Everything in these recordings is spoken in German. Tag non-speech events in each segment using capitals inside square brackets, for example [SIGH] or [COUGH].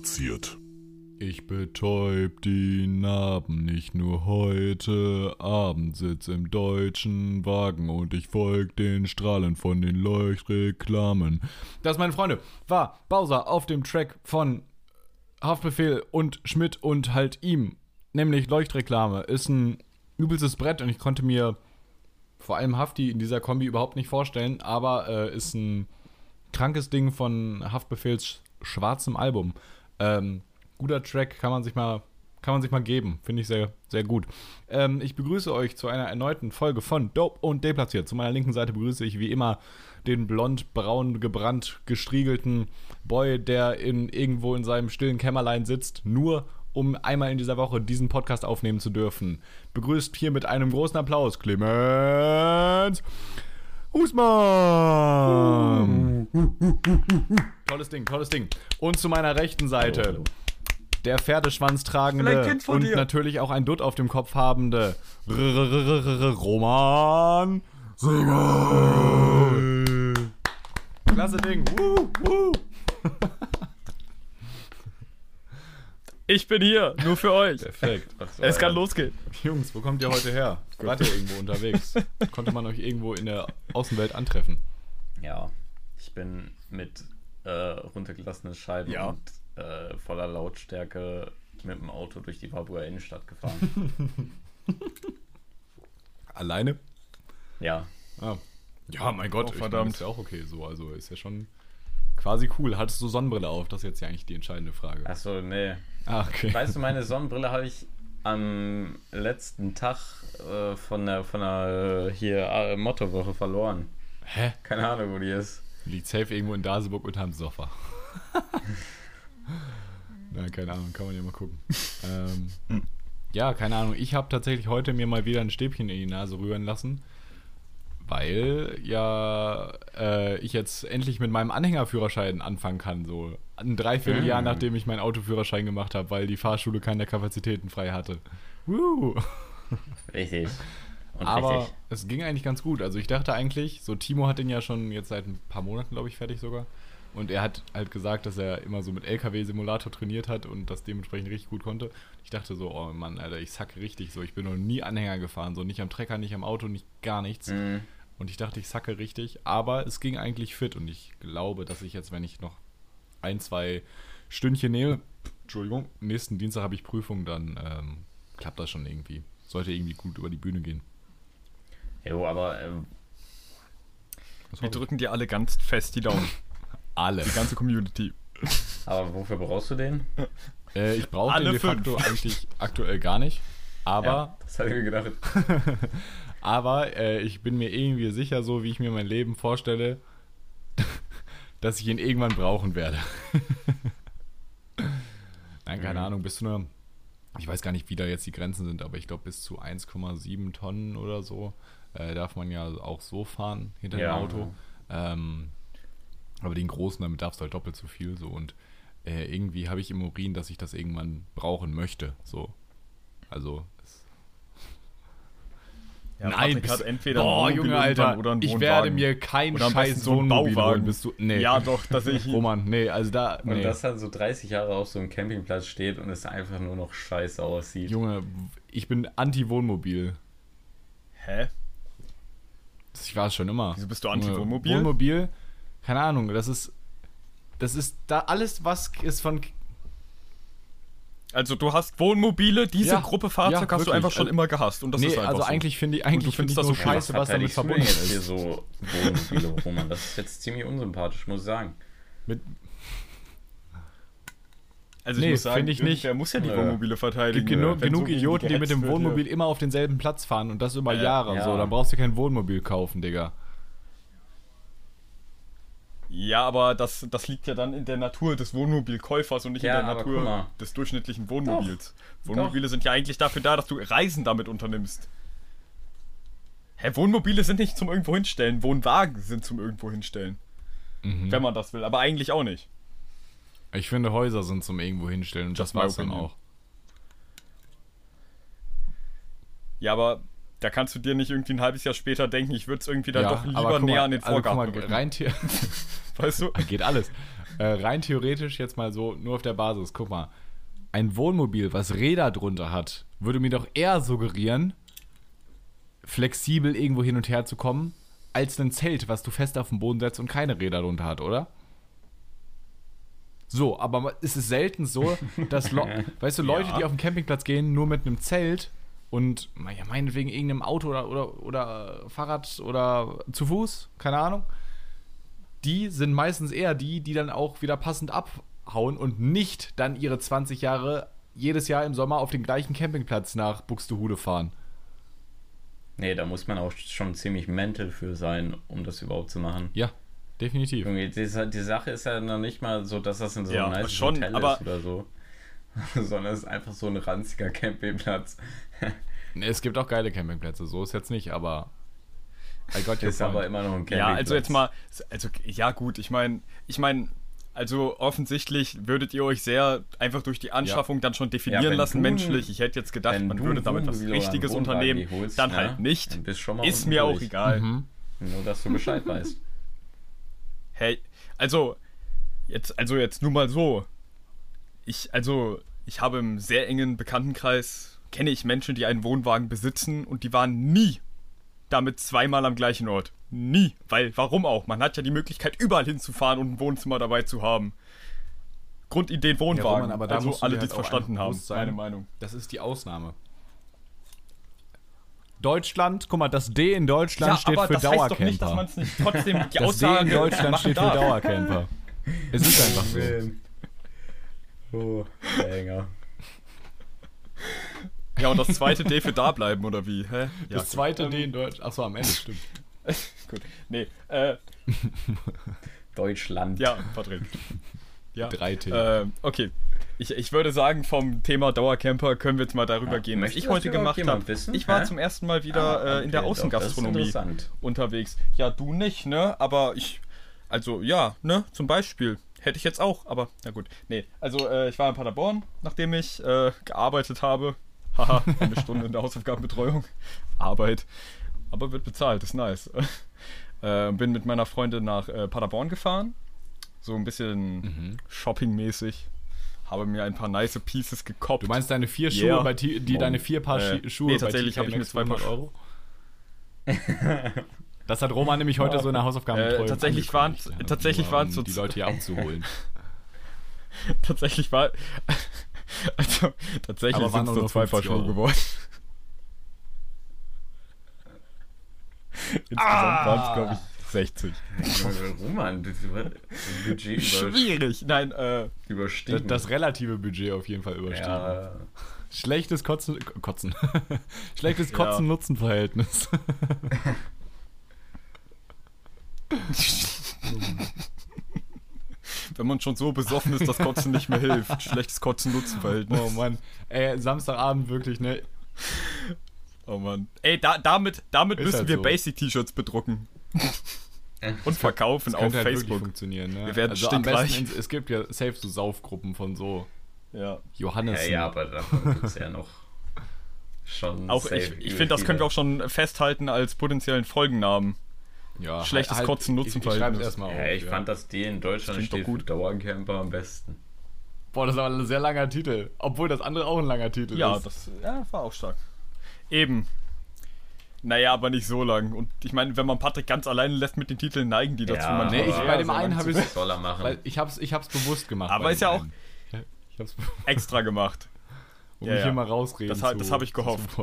deplatziert. Ich betäub die Narben nicht nur heute Abend, sitz im deutschen Wagen und ich folg den Strahlen von den Leuchtreklamen. Das, meine Freunde, war Bowser auf dem Track von Haftbefehl und Schmidt und halt ihm, nämlich Leuchtreklame, ist ein übelstes Brett und ich konnte mir vor allem Hafti in dieser Kombi überhaupt nicht vorstellen, aber äh, ist ein krankes Ding von Haftbefehls schwarzem Album. Ähm, guter Track, kann man sich mal, kann man sich mal geben. Finde ich sehr, sehr gut. Ähm, ich begrüße euch zu einer erneuten Folge von Dope und Deplatziert. Zu meiner linken Seite begrüße ich wie immer den blond, braun, gebrannt, gestriegelten Boy, der in, irgendwo in seinem stillen Kämmerlein sitzt, nur um einmal in dieser Woche diesen Podcast aufnehmen zu dürfen. Begrüßt hier mit einem großen Applaus Clemens Husmann. Tolles Ding, tolles Ding. Und zu meiner rechten Seite der Pferdeschwanz tragende und dir. natürlich auch ein Dutt auf dem Kopf habende Roman Singer. Klasse Ding. Woo, woo. Ich bin hier, nur für euch. Perfekt. So, es kann ja. losgehen. Jungs, wo kommt ihr heute her? [LAUGHS] Wart ihr irgendwo unterwegs? Konnte man euch irgendwo in der Außenwelt antreffen? Ja, ich bin mit äh, runtergelassenen Scheiben ja. und äh, voller Lautstärke mit dem Auto durch die Warburger Innenstadt gefahren. [LAUGHS] Alleine? Ja. Ah. Ja, mein Gott, oh, verdammt. ist ja auch okay so. Also ist ja schon quasi cool. Hattest du Sonnenbrille auf? Das ist jetzt ja eigentlich die entscheidende Frage. Achso, nee. Ah, okay. Weißt du, [LAUGHS] meine Sonnenbrille habe ich am letzten Tag äh, von der, von der äh, hier äh, Mottowoche verloren. Hä? Keine Ahnung, wo die ist. Liegt safe irgendwo in Daseburg unterm Sofa. [LAUGHS] Nein, keine Ahnung, kann man ja mal gucken. ähm, ja, keine Ahnung. Ich habe tatsächlich heute mir mal wieder ein Stäbchen in die Nase rühren lassen, weil ja äh, ich jetzt endlich mit meinem Anhängerführerschein anfangen kann. So ein Dreivierteljahr, mhm. nachdem ich meinen Autoführerschein gemacht habe, weil die Fahrschule keine Kapazitäten frei hatte. Woo. Richtig. Und Aber richtig. es ging eigentlich ganz gut. Also ich dachte eigentlich, so Timo hat den ja schon jetzt seit ein paar Monaten, glaube ich, fertig sogar. Und er hat halt gesagt, dass er immer so mit LKW-Simulator trainiert hat und das dementsprechend richtig gut konnte. Ich dachte so, oh Mann, Alter, ich sacke richtig so. Ich bin noch nie Anhänger gefahren, so nicht am Trecker, nicht am Auto, nicht gar nichts. Mhm. Und ich dachte, ich sacke richtig. Aber es ging eigentlich fit und ich glaube, dass ich jetzt, wenn ich noch ein, zwei Stündchen nehme, Entschuldigung, nächsten Dienstag habe ich Prüfung, dann ähm, klappt das schon irgendwie. Sollte irgendwie gut über die Bühne gehen. Jo, aber ähm, wir drücken dir alle ganz fest die Daumen. [LAUGHS] Alle. Die ganze Community. Aber wofür brauchst du den? Äh, ich brauche den de facto fünf. eigentlich aktuell gar nicht. Aber. Ja, das hatte ich mir gedacht. [LAUGHS] aber äh, ich bin mir irgendwie sicher, so wie ich mir mein Leben vorstelle, [LAUGHS] dass ich ihn irgendwann brauchen werde. [LAUGHS] Nein, keine mhm. Ahnung, bis zu einer. Ich weiß gar nicht, wie da jetzt die Grenzen sind, aber ich glaube, bis zu 1,7 Tonnen oder so äh, darf man ja auch so fahren hinter ja. dem Auto. Ähm, aber den großen, damit darfst du halt doppelt so viel. So. Und äh, irgendwie habe ich im Urin, dass ich das irgendwann brauchen möchte. So. Also. Ja, Nein, bist, hat entweder boah, Junge, Alter, oder ein ich werde mir keinen scheiß so Wohnmobil holen, bist du, nee. Ja, doch, dass ich Roman, nee, also da, nee. Und das dann so 30 Jahre auf so einem Campingplatz steht und es einfach nur noch scheiße aussieht. Junge, ich bin anti-Wohnmobil. Hä? Ich war es schon immer. Wieso bist du anti-Wohnmobil? Wohnmobil, keine Ahnung, das ist, das ist da alles, was ist von. Also du hast Wohnmobile, diese ja, Gruppe Fahrzeug ja, hast du einfach schon also, immer gehasst und das nee, ist einfach also so. eigentlich finde ich eigentlich finde ich das so scheiße, was damit verbunden ist. Hier so Wohnmobile, Roman, das ist jetzt ziemlich unsympathisch, muss ich sagen. Mit also nee, finde ich nicht. Er muss ja die Wohnmobile verteidigen. Es gibt genug, genug so Idioten, die mit dem Wohnmobil immer auf denselben Platz fahren und das über äh, Jahre. Ja. So, dann brauchst du kein Wohnmobil kaufen, Digga. Ja, aber das, das liegt ja dann in der Natur des Wohnmobilkäufers und nicht ja, in der Natur des durchschnittlichen Wohnmobils. Doch. Wohnmobile Doch. sind ja eigentlich dafür da, dass du Reisen damit unternimmst. Hä, Wohnmobile sind nicht zum irgendwo hinstellen, Wohnwagen sind zum irgendwo hinstellen. Mhm. Wenn man das will, aber eigentlich auch nicht. Ich finde, Häuser sind zum irgendwo hinstellen und das, das war's dann auch. Ja, aber da kannst du dir nicht irgendwie ein halbes Jahr später denken, ich würde es irgendwie dann ja, doch lieber näher mal, an den Vorgarten also, mal, rein [LAUGHS] [LAUGHS] Weißt du? Geht alles. äh, rein theoretisch jetzt mal so, nur auf der Basis, guck mal, ein Wohnmobil, was Räder drunter hat, würde mir doch eher suggerieren, flexibel irgendwo hin und her zu kommen, als ein Zelt, was du fest auf den Boden setzt und keine Räder drunter hat, oder? So, aber es ist selten so, dass, [LAUGHS] weißt du, Leute, ja. die auf den Campingplatz gehen, nur mit einem Zelt und, ja, meinetwegen irgendeinem Auto oder, oder, oder Fahrrad oder zu Fuß, keine Ahnung, die sind meistens eher die, die dann auch wieder passend abhauen und nicht dann ihre 20 Jahre jedes Jahr im Sommer auf den gleichen Campingplatz nach Buxtehude fahren. Nee, da muss man auch schon ziemlich mental für sein, um das überhaupt zu machen. Ja, definitiv. Die, die Sache ist ja noch nicht mal so, dass das in so einem ja, nice schon, Hotel ist oder so. [LAUGHS] Sondern es ist einfach so ein ranziger Campingplatz. [LAUGHS] nee, es gibt auch geile Campingplätze, so ist jetzt nicht, aber. I got ist aber immer noch ein Campingplatz. Ja, also jetzt mal, also ja gut, ich meine, ich meine, also offensichtlich würdet ihr euch sehr einfach durch die Anschaffung ja. dann schon definieren ja, lassen, du, menschlich. Ich hätte jetzt gedacht, man würde damit was Richtiges unternehmen. Holst, dann halt nicht. Dann ist mir durch. auch egal. Mhm. Nur, dass du Bescheid [LAUGHS] weißt. Hey, also, jetzt, also jetzt nur mal so. Ich, also, ich habe im sehr engen Bekanntenkreis, kenne ich Menschen, die einen Wohnwagen besitzen und die waren nie damit zweimal am gleichen Ort. Nie. Weil, warum auch? Man hat ja die Möglichkeit, überall hinzufahren und ein Wohnzimmer dabei zu haben. Grundidee Wohnwagen. Ja, Roman, aber da also alle, die es halt verstanden haben, sein, meine Meinung. Das ist die Ausnahme. Deutschland, guck mal, das D in Deutschland ja, steht für das Dauercamper. Heißt doch nicht, dass man es nicht trotzdem [LAUGHS] die das D in Deutschland steht für Dauercamper. Es ist einfach so. [LAUGHS] Oh, Banger. Ja, und das zweite D für da bleiben, oder wie? Hä? Ja, das zweite D in Deutschland. Achso, am Ende, stimmt. [LAUGHS] Gut. Nee, äh. [LAUGHS] Deutschland. Ja, verdreht. Ja. Drei T. Äh, okay. Ich, ich würde sagen, vom Thema Dauercamper können wir jetzt mal darüber ja, gehen, was ich heute gemacht habe. Ich war Hä? zum ersten Mal wieder ah, okay, äh, in der Außengastronomie unterwegs. Ja, du nicht, ne? Aber ich. Also, ja, ne? Zum Beispiel. Hätte ich jetzt auch, aber na gut. Nee, also äh, ich war in Paderborn, nachdem ich äh, gearbeitet habe. Haha, eine Stunde in der Hausaufgabenbetreuung. Arbeit. Aber wird bezahlt, ist nice. [LAUGHS] äh, bin mit meiner Freundin nach äh, Paderborn gefahren. So ein bisschen mhm. shoppingmäßig. Habe mir ein paar nice Pieces gekoppt. Du meinst deine vier Schuhe, yeah. bei die, die deine vier Paar äh, Schuhe nee, tatsächlich habe ich mir zwei Paar Euro. [LAUGHS] Das hat Roman nämlich heute so in der Hausaufgabenbetreuung. Äh, tatsächlich waren es tatsächlich waren so die Leute hier abzuholen. [LAUGHS] tatsächlich war [LAUGHS] also tatsächlich sind es so zwei Paar Schuhe geworden. [LAUGHS] Insgesamt ah. waren es, glaube ich, 60. Roman, Budget [LAUGHS] Schwierig. Nein, äh, überstiegen. Das, das, relative Budget auf jeden Fall überstiegen. Ja. Schlechtes Kotzen. Kotzen. Schlechtes Kotzen-Nutzen-Verhältnis. Wenn man schon so besoffen ist, dass Kotzen nicht mehr hilft. [LAUGHS] Schlechtes Kotzen-Nutzen-Verhältnis. Oh Mann. Ey, Samstagabend wirklich, ne? Oh Mann. Ey, da, damit, damit müssen halt wir so. Basic-T-Shirts bedrucken. [LAUGHS] Und verkaufen auf halt Facebook. funktionieren, ne? Wir werden also stinkreich. es gibt ja safe so Saufgruppen von so ja. Johannes. Ja, ja, aber davon gibt es ja noch schon. Auch ich, ich finde, das können wir auch schon festhalten als potenziellen Folgennamen. Ja, Schlechtes halt, Kotzen nutzen Ich, ich, ich erstmal ja, ich ja. fand das D in Deutschland steht gut. Dauercamper am besten. Boah, das war ein sehr langer Titel. Obwohl das andere auch ein langer Titel ja, ist. Das, ja, das war auch stark. Eben. Naja, aber nicht so lang. Und ich meine, wenn man Patrick ganz alleine lässt mit den Titeln, neigen die dazu. Ja, nee, ich, bei dem so einen habe ich es. Ich hab's, ich hab's bewusst gemacht. Aber ist ja auch [LAUGHS] extra gemacht. Um ja, mich ja. hier mal rausreden. Das, zu, das habe ich gehofft. [LAUGHS]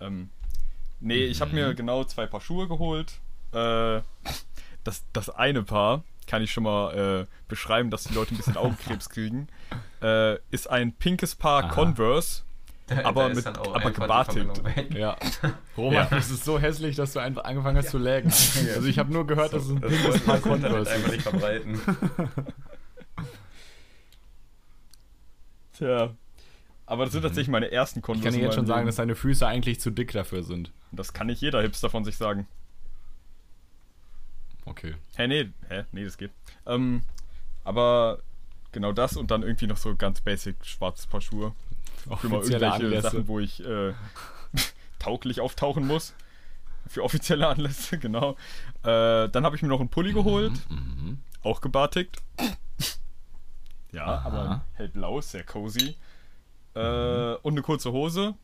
ähm, nee, ich habe mir mhm. genau zwei Paar Schuhe geholt. Äh, das, das eine Paar kann ich schon mal äh, beschreiben, dass die Leute ein bisschen [LAUGHS] Augenkrebs kriegen. Äh, ist ein pinkes Paar Aha. Converse aber, mit, aber gebartigt. Ja. [LAUGHS] Roman, ja. das ist so hässlich, dass du einfach angefangen hast ja. zu laggen. [LAUGHS] Also ich habe nur gehört, so, dass es ein pinkes Paar Converse einfach nicht verbreiten. Tja. Aber das sind mhm. tatsächlich meine ersten Converse. Ich kann dir jetzt schon sagen, dass deine Füße eigentlich zu dick dafür sind. Das kann nicht jeder Hipster von sich sagen. Okay. Hä, nee, hä, nee, das geht. Ähm, aber genau das und dann irgendwie noch so ganz basic schwarzes Paar Schuhe. [LAUGHS] Auch immer irgendwelche Anlässe. Sachen, wo ich äh, [LAUGHS] tauglich auftauchen muss. Für offizielle Anlässe, [LAUGHS] genau. Äh, dann habe ich mir noch einen Pulli geholt. Mhm, mhm. auch gebartigt. ja, Aha. aber hellblau, sehr cozy. Äh. Und eine kurze Hose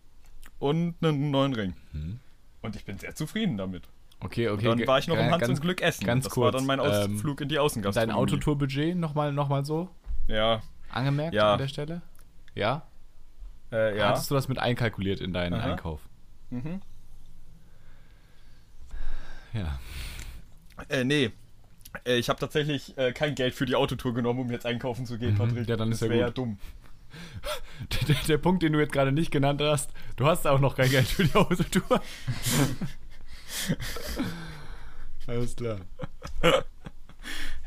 und einen neuen Ring. Mhm. Und ich bin sehr zufrieden damit. Okay, okay. Und dann war ich noch um Hand zum Glück essen. Ganz das kurz, war dann mein Ausflug ähm, in die Außengastronomie. Dein Autotourbudget nochmal noch mal so? Ja. Angemerkt ja. an der Stelle? Ja? Äh, ja. Hattest du das mit einkalkuliert in deinen Aha. Einkauf? Mhm. Ja. Äh, nee. Äh, ich habe tatsächlich äh, kein Geld für die Autotour genommen, um jetzt einkaufen zu gehen, mhm. Patrick. Ja, dann ist das ja gut. ja dumm. Der, der, Punkt, den du jetzt gerade nicht genannt hast, du hast auch noch kein Geld für die Autotour. Alles klar.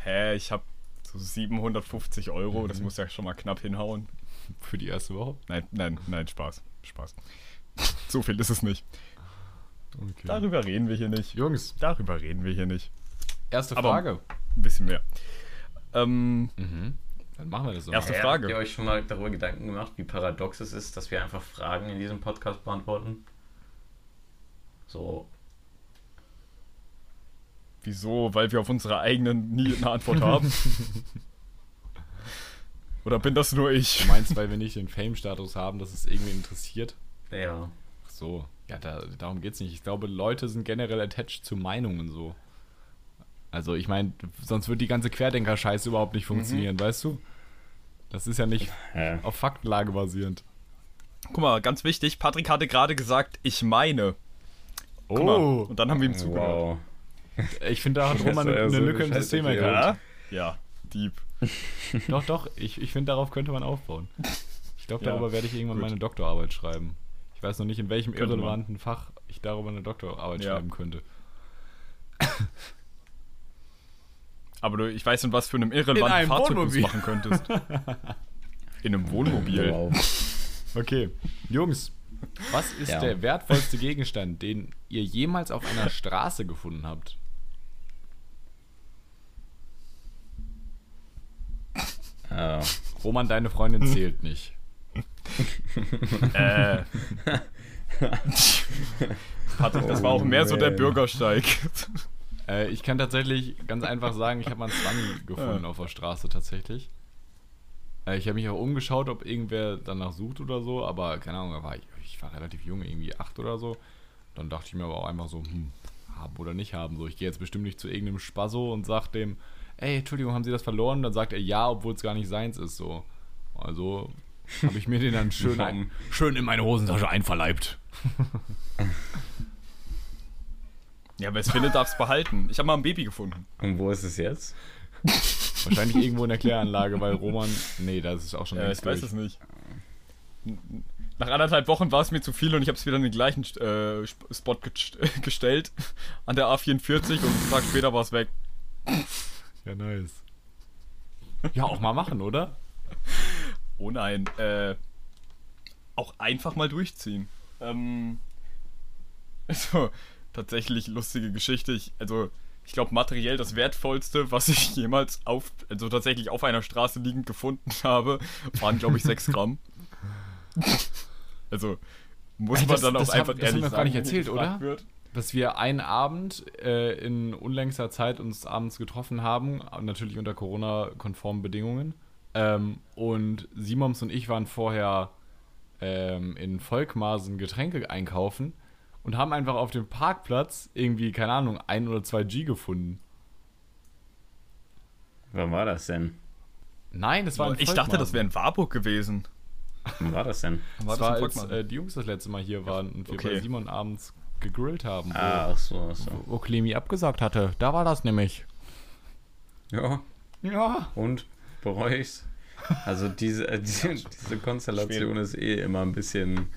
Hä, ich habe so 750 Euro, mhm. das muss ja schon mal knapp hinhauen. Für die erste Woche? Nein, nein, nein, Spaß. Spaß. so viel ist es nicht. Okay. Darüber reden wir hier nicht. Jungs. Darüber reden wir hier nicht. Erste Frage. Aber ein bisschen mehr. Ähm, mhm. Dann machen wir das so. Erste ja, Frage. Habt ihr euch schon mal darüber Gedanken gemacht, wie paradox es ist, dass wir einfach Fragen in diesem Podcast beantworten? So. Wieso? Weil wir auf unsere eigenen nie eine Antwort haben? [LAUGHS] Oder bin das nur ich? Du meinst, weil wir nicht den Fame-Status haben, dass es irgendwie interessiert? Ja. Ach so. Ja, da, darum geht's nicht. Ich glaube, Leute sind generell attached zu Meinungen so. Also ich meine, sonst wird die ganze Querdenker-Scheiße überhaupt nicht funktionieren, mhm. weißt du? Das ist ja nicht ja. auf Faktenlage basierend. Guck mal, ganz wichtig, Patrick hatte gerade gesagt, ich meine. Guck oh. Mal. Und dann haben wir ihm zugehört. Wow. Ich finde, da hat [LAUGHS] Roman eine, eine Lücke im System erkannt. Ja? ja, Dieb. [LAUGHS] doch, doch, ich, ich finde, darauf könnte man aufbauen. Ich glaube, darüber ja, werde ich irgendwann gut. meine Doktorarbeit schreiben. Ich weiß noch nicht, in welchem könnte irrelevanten man. Fach ich darüber eine Doktorarbeit ja. schreiben könnte. Aber du, ich weiß in was für einem irrelevanten Fahrzeug du es machen könntest. [LAUGHS] In einem Wohnmobil. Wow. Okay, Jungs, was ist ja. der wertvollste Gegenstand, den ihr jemals auf einer Straße gefunden habt? Oh. Roman, deine Freundin zählt nicht. äh. [LAUGHS] Patrick, das war auch mehr so der Bürgersteig. Äh, ich kann tatsächlich ganz einfach sagen, ich habe mal einen Zwanni gefunden ja. auf der Straße tatsächlich. Äh, ich habe mich auch umgeschaut, ob irgendwer danach sucht oder so, aber keine Ahnung, war ich, ich, war relativ jung, irgendwie acht oder so. Dann dachte ich mir aber auch einfach so, hm, haben oder nicht haben. So, ich gehe jetzt bestimmt nicht zu irgendeinem Spasso und sag dem, ey, Entschuldigung, haben Sie das verloren? Dann sagt er ja, obwohl es gar nicht seins ist. So. Also habe ich mir den dann schön, ein, schön in meine Hosentasche einverleibt. [LAUGHS] Ja, wer es findet, darf es behalten. Ich habe mal ein Baby gefunden. Und wo ist es jetzt? Wahrscheinlich irgendwo in der Kläranlage, weil Roman. Nee, das ist auch schon Ja, ich weiß es nicht. Nach anderthalb Wochen war es mir zu viel und ich habe es wieder in den gleichen äh, Spot [LAUGHS] gestellt. An der A44 und einen Tag später war es weg. Ja, nice. Ja, auch mal machen, oder? Oh nein. Äh, auch einfach mal durchziehen. Ähm. [LAUGHS] Also, tatsächlich lustige Geschichte. Ich, also, ich glaube, materiell das Wertvollste, was ich [LAUGHS] jemals auf, also tatsächlich auf einer Straße liegend gefunden habe, waren, glaube ich, 6 Gramm. also, muss man das, dann auch das einfach hab, ehrlich das haben wir gar nicht erzählt, oder? Wird. Dass wir einen Abend äh, in unlängster Zeit uns abends getroffen haben, natürlich unter Corona-konformen Bedingungen. Ähm, und Simons und ich waren vorher ähm, in Volkmaßen Getränke einkaufen und haben einfach auf dem Parkplatz irgendwie, keine Ahnung, ein oder zwei G gefunden. Wann war das denn? Nein, das war ein Ich dachte, das wäre in Warburg gewesen. Wann war das denn? Das war, als äh, die Jungs das letzte Mal hier waren und wir okay. bei Simon abends gegrillt haben. Wo, ah, ach so, ach so. Wo, wo Clemi abgesagt hatte. Da war das nämlich. Ja. Ja. Und bereue ich's? Also diese, äh, diese, diese Konstellation Schwierig. ist eh immer ein bisschen.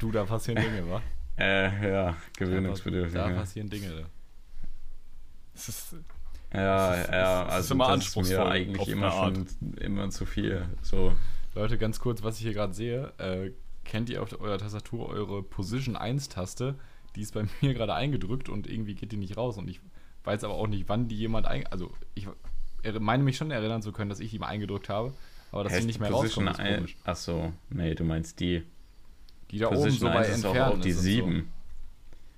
Du, da passieren [LAUGHS] Dinge, wa? Äh, ja, gewöhnungsbedürftig. Da, passieren Dinge. Das ist, ja, das ist, ja, also das ist, immer das anspruchsvoll, ist mir eigentlich immer schon immer zu viel. So. Leute, ganz kurz, was ich hier gerade sehe, äh, kennt ihr auf eurer Tastatur eure Position 1-Taste? Die ist bei [LAUGHS] mir gerade eingedrückt und irgendwie geht die nicht raus und ich weiß aber auch nicht, wann die jemand ein, also ich meine mich schon erinnern zu können, dass ich die mal eingedrückt habe, aber dass sie nicht mehr Position rauskommt, ist komisch. Achso, nee, du meinst die. Die da Position oben so bei Entfernen auch die 7.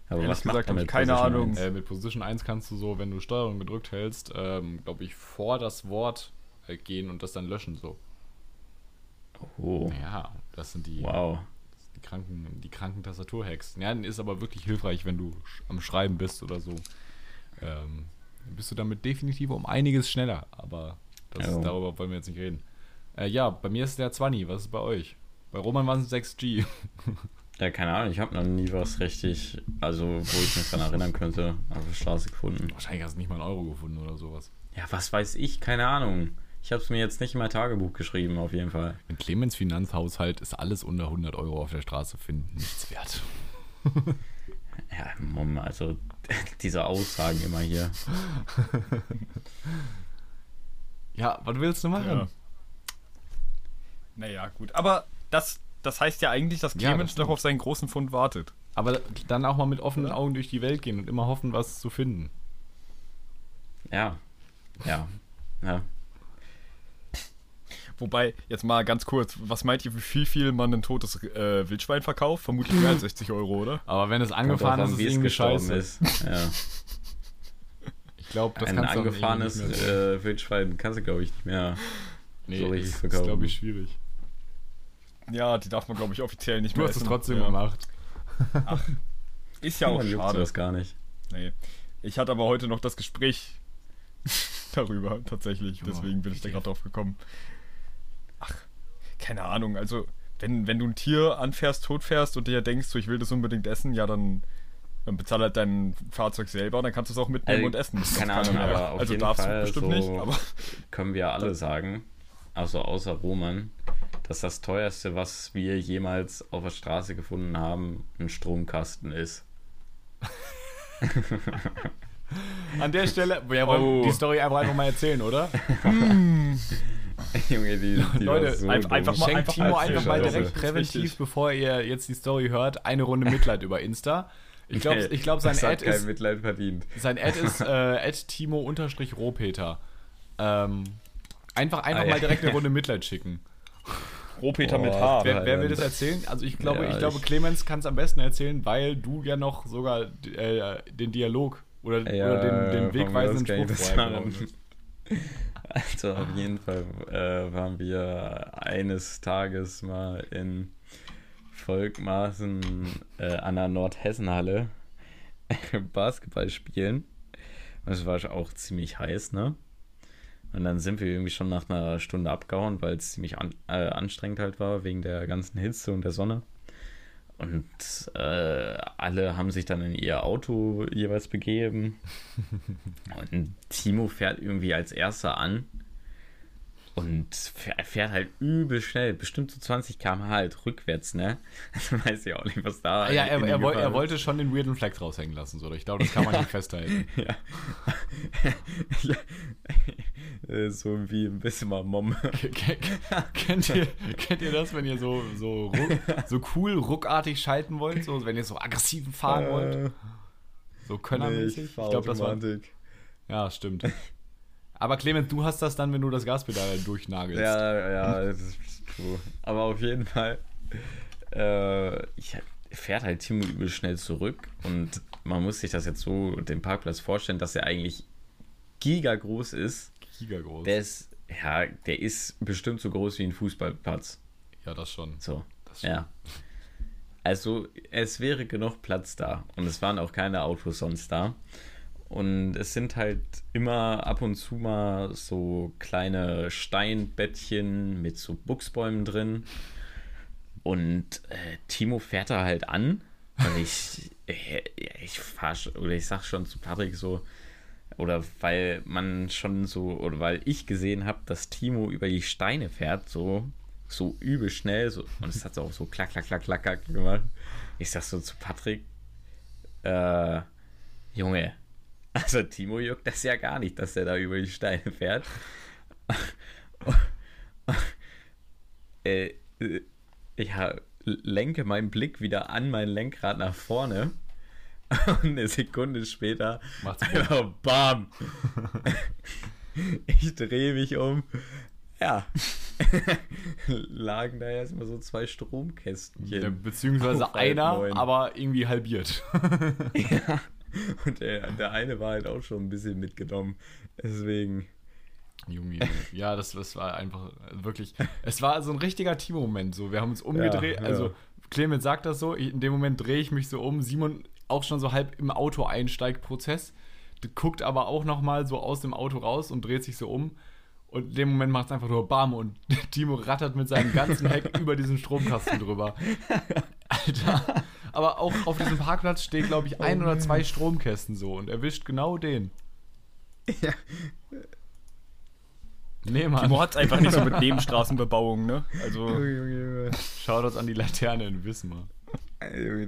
So. Aber was gesagt, habe ich keine Position Ahnung. Äh, mit Position 1 kannst du so, wenn du Steuerung gedrückt hältst, ähm, glaube ich, vor das Wort äh, gehen und das dann löschen so. Oh. Ja, das sind die, wow. die kranken, die kranken Tastaturhacks. Ja, ist aber wirklich hilfreich, wenn du am Schreiben bist oder so. Ähm, bist du damit definitiv um einiges schneller, aber das ist, darüber wollen wir jetzt nicht reden. Äh, ja, bei mir ist der 20. Was ist bei euch? Bei Roman waren es 6G. Ja, keine Ahnung, ich habe noch nie was richtig, also wo ich mich daran erinnern könnte, auf der Straße gefunden. Wahrscheinlich hast du nicht mal einen Euro gefunden oder sowas. Ja, was weiß ich, keine Ahnung. Ich habe es mir jetzt nicht in mein Tagebuch geschrieben, auf jeden Fall. In Clemens Finanzhaushalt ist alles unter 100 Euro auf der Straße finden nichts wert. [LAUGHS] ja, Mom, also [LAUGHS] diese Aussagen immer hier. ja, was willst du machen? Ja. Naja, gut. Aber das, das heißt ja eigentlich, dass Clemens ja, noch auf seinen großen Fund wartet. Aber dann auch mal mit offenen ja. Augen durch die Welt gehen und immer hoffen, was zu finden. Ja. Ja. Ja. Wobei, jetzt mal ganz kurz, was meint ihr, wie viel man ein totes äh, Wildschwein verkauft? Vermutlich mehr als [LAUGHS] 60 Euro, oder? Aber wenn es angefahren ist, ist es irgendwie scheiße. Ist. Ja. Ich glaube, das Ein kannst angefahrenes äh, Wildschwein kannst du, glaube ich, nicht mehr nee, so richtig verkaufen. Das ist, glaube ich, schwierig. Ja, die darf man, glaube ich, offiziell nicht du mehr Du hast es trotzdem ja. gemacht. Ach, ist ja auch schade. das gar nicht. Nee. Ich hatte aber heute noch das Gespräch [LAUGHS] darüber, tatsächlich. Deswegen bin ich da gerade drauf gekommen. Ach, keine Ahnung. Also, wenn, wenn du ein Tier anfährst, totfährst und dir denkst, so, ich will das unbedingt essen, ja, dann, dann bezahl halt dein Fahrzeug selber dann kannst du es auch mitnehmen also, und essen. Das keine Ahnung, aber auf also jeden darfst Fall du bestimmt so nicht. Aber können wir alle [LAUGHS] sagen, also außer Roman, dass das teuerste, was wir jemals auf der Straße gefunden haben, ein Stromkasten ist. An der Stelle, ja, wollen oh. die Story einfach, einfach mal erzählen, oder? [LAUGHS] Junge, die, die Leute, so einfach, einfach mal, schenkt Timo einfach mal direkt präventiv, bevor ihr jetzt die Story hört, eine Runde Mitleid über Insta. Ich glaube, ich glaub, sein Ad ist. Mitleid verdient. Sein Ad ist äh, Timo-Rohpeter. Ähm, einfach einfach ah, mal direkt eine Runde [LAUGHS] Mitleid schicken. Rohpeter oh, mit H. Wer, wer, will das erzählen? Also ich glaube, ja, ich glaube, Clemens kann es am besten erzählen, weil du ja noch sogar äh, den Dialog oder, ja, oder den, den wegweisenden Spruch vorher [LAUGHS] Also auf jeden Fall äh, waren wir eines Tages mal in Volkmaßen äh, an der Nordhessenhalle [LAUGHS] Basketball spielen. Es war auch ziemlich heiß, ne? Und dann sind wir irgendwie schon nach einer Stunde abgehauen, weil es ziemlich an, äh, anstrengend halt war, wegen der ganzen Hitze und der Sonne. Und äh, alle haben sich dann in ihr Auto jeweils begeben. [LAUGHS] und Timo fährt irgendwie als erster an und fährt halt übel schnell, bestimmt so 20 km/h halt rückwärts, ne? [LAUGHS] Also weiß ich auch nicht, was da. Ja, er, er, woll, er, wollte schon den weirden Flex raushängen lassen, so. Ich glaube, das kann man nicht [LAUGHS] festhalten. ja. ja. [LAUGHS] so wie ein bisschen mal Mom. kennt, ihr, kennt ihr das, wenn ihr so, so, ruck, so cool ruckartig schalten wollt? So, wenn ihr so aggressiv fahren wollt? Äh. So könnermäßig? Nee, ich, ich glaube, das war. Ja, stimmt. Aber Clemens, du hast das dann, wenn du das Gaspedal durchnagelst. Ja, ja, das ist true. Aber auf jeden Fall, äh, ich fährt halt Timo übel schnell zurück und man muss sich das jetzt so, den Parkplatz vorstellen, dass er eigentlich gigagroß ist. Gigagroß. Der ist, ja, der ist bestimmt so groß wie ein Fußballplatz. Ja, das schon. So, das schon. ja. Also, es wäre genug Platz da und es waren auch keine Autos sonst da. Und es sind halt immer ab und zu mal so kleine Steinbettchen mit so Buchsbäumen drin. Und äh, Timo fährt da halt an. Und ich, [LAUGHS] äh, ich fahr, oder ich sag schon zu Patrick so, oder weil man schon so, oder weil ich gesehen habe, dass Timo über die Steine fährt, so, so übel schnell, so, und es hat auch so klack, klack, klack, klack, klack gemacht. Ich sag so zu Patrick, äh, Junge, also Timo juckt das ja gar nicht, dass er da über die Steine fährt. [LAUGHS] äh, ich lenke meinen Blick wieder an mein Lenkrad nach vorne. [LAUGHS] Und eine Sekunde später Macht's einfach BAM! [LAUGHS] ich drehe mich um. Ja, lagen da erstmal so zwei Stromkästen. Ja, beziehungsweise einer, aber irgendwie halbiert. ja. [LAUGHS] Und der, der eine war halt auch schon ein bisschen mitgenommen. Deswegen. Junge, ja, das, das war einfach wirklich. Es war so ein richtiger Team-Moment. So, wir haben uns umgedreht. Ja, ja. Also, Clemens sagt das so. In dem Moment drehe ich mich so um. Simon auch schon so halb im Auto einsteigt, Prozess. Guckt aber auch nochmal so aus dem Auto raus und dreht sich so um. Und in dem Moment macht es einfach nur Bam und [LAUGHS] Timo rattert mit seinem ganzen Heck [LAUGHS] über diesen Stromkasten drüber. Alter. Aber auch auf diesem Parkplatz steht, glaube ich, ein oh oder zwei Stromkästen so und erwischt genau den. Ja. Nee, Mann. Timo hat es einfach nicht so mit Nebenstraßenbebauung, ne? Also. Schaut uns an die Laterne in Wismar.